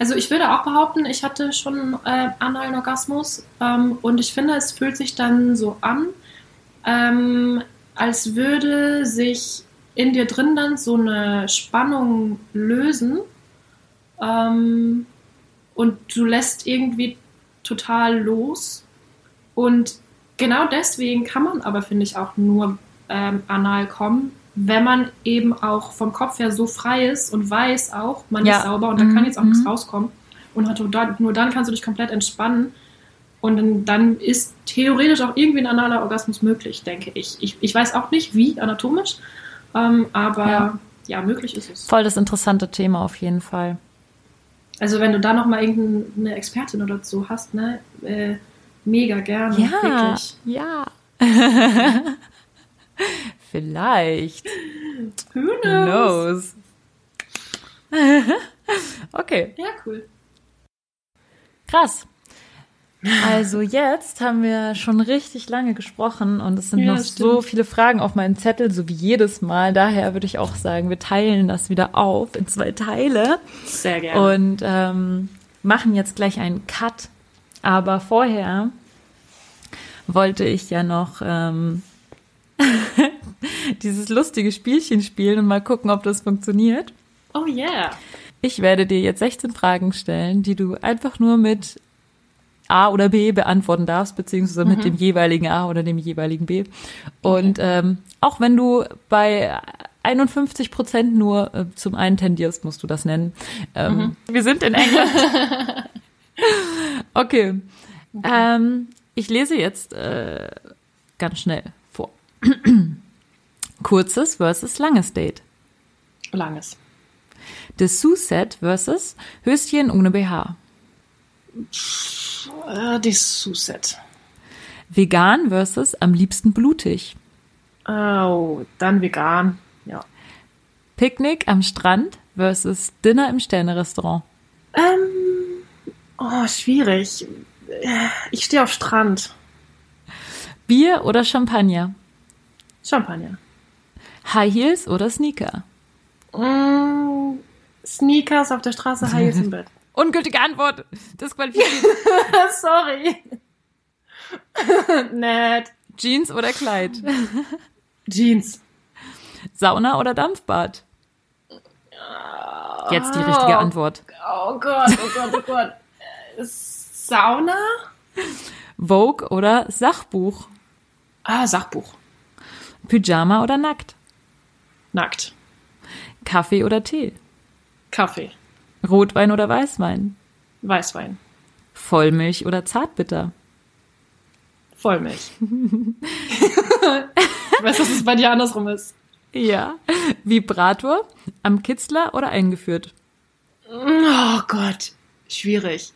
Also ich würde auch behaupten, ich hatte schon äh, analen Orgasmus ähm, und ich finde, es fühlt sich dann so an, ähm, als würde sich in dir drin dann so eine Spannung lösen ähm, und du lässt irgendwie total los und genau deswegen kann man aber, finde ich, auch nur ähm, anal kommen, wenn man eben auch vom Kopf her so frei ist und weiß auch, man Ja. ist sauber und da Mhm, kann jetzt auch nichts mhm. rauskommen. Und hat- nur dann kannst du dich komplett entspannen. Und dann, dann ist theoretisch auch irgendwie ein analer Orgasmus möglich, denke ich. Ich, ich weiß auch nicht, wie anatomisch, ähm, aber Ja. ja. möglich ist es. Voll das interessante Thema auf jeden Fall. Also wenn du da nochmal irgendeine Expertin oder so hast, ne, äh, mega gerne, Ja, wirklich. ja. Vielleicht. Who Who knows? knows? okay, Ja, cool. krass. Also jetzt haben wir schon richtig lange gesprochen und es sind Ja, noch so viele Fragen auf meinem Zettel, so wie jedes Mal. Daher würde ich auch sagen, wir teilen das wieder auf in zwei Teile. Sehr gerne. und ähm, machen jetzt gleich einen Cut. Aber vorher wollte ich ja noch ähm, dieses lustige Spielchen spielen und mal gucken, ob das funktioniert. oh yeah. Ich werde dir jetzt 16 Fragen stellen, die du einfach nur mit A oder B beantworten darfst, beziehungsweise mit dem jeweiligen A oder dem jeweiligen B. Und ähm, auch wenn du bei 51 Prozent nur äh, zum einen tendierst, musst du das nennen. Ähm, Wir sind in England. okay. Ähm, ich lese jetzt äh, ganz schnell vor. Kurzes versus langes Date. Langes. Dessous-Set versus Höschen ohne BH. Äh, die Suset. Vegan versus am liebsten blutig. Oh, dann vegan. Ja. Picknick am Strand versus Dinner im Sternerestaurant. Ähm, oh, schwierig. Ich stehe auf Strand. Bier oder Champagner. Champagner. High Heels oder Sneaker. Mm, Sneakers auf der Straße, High Heels im Bett. Ungültige Antwort. Disqualifiziert. Sorry. Nett. Jeans oder Kleid. Jeans. Sauna oder Dampfbad. Jetzt die richtige Antwort. Oh Gott, oh Gott, oh Gott. Sauna? Vogue oder Sachbuch. Ah, Sachbuch. Pyjama oder nackt. Nackt. Kaffee oder Tee. Kaffee. Rotwein oder Weißwein. Weißwein. Vollmilch oder Zartbitter. Vollmilch. ich weiß, dass es bei dir andersrum ist. Ja. Vibrator, am Kitzler oder eingeführt? Oh Gott. Schwierig.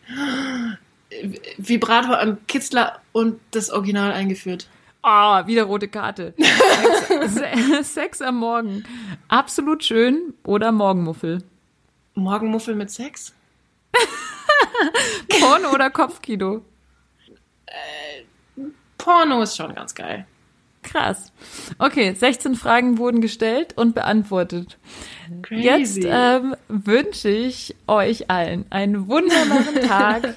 Vibrator am Kitzler und das Original eingeführt. Ah, wieder rote Karte. Sex, Se- Sex am Morgen. Absolut schön oder Morgenmuffel? Morgenmuffel mit Sex? Porno oder Kopfkino? Porno ist schon ganz geil. Krass. Okay, 16 Fragen wurden gestellt und beantwortet. Jetzt Crazy. ähm, wünsche ich euch allen einen wunderbaren Tag.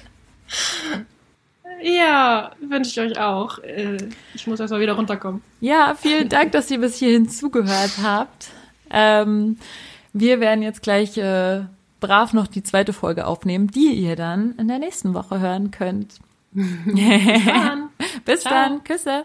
Ja, wünsche ich euch auch. Äh, Ich muss erst mal wieder runterkommen. Ja, vielen Dank, dass ihr bis hierhin zugehört habt. Ähm, wir werden jetzt gleich äh, brav noch die zweite Folge aufnehmen, die ihr dann in der nächsten Woche hören könnt. Dann. Bis Ciao. dann. Küsse.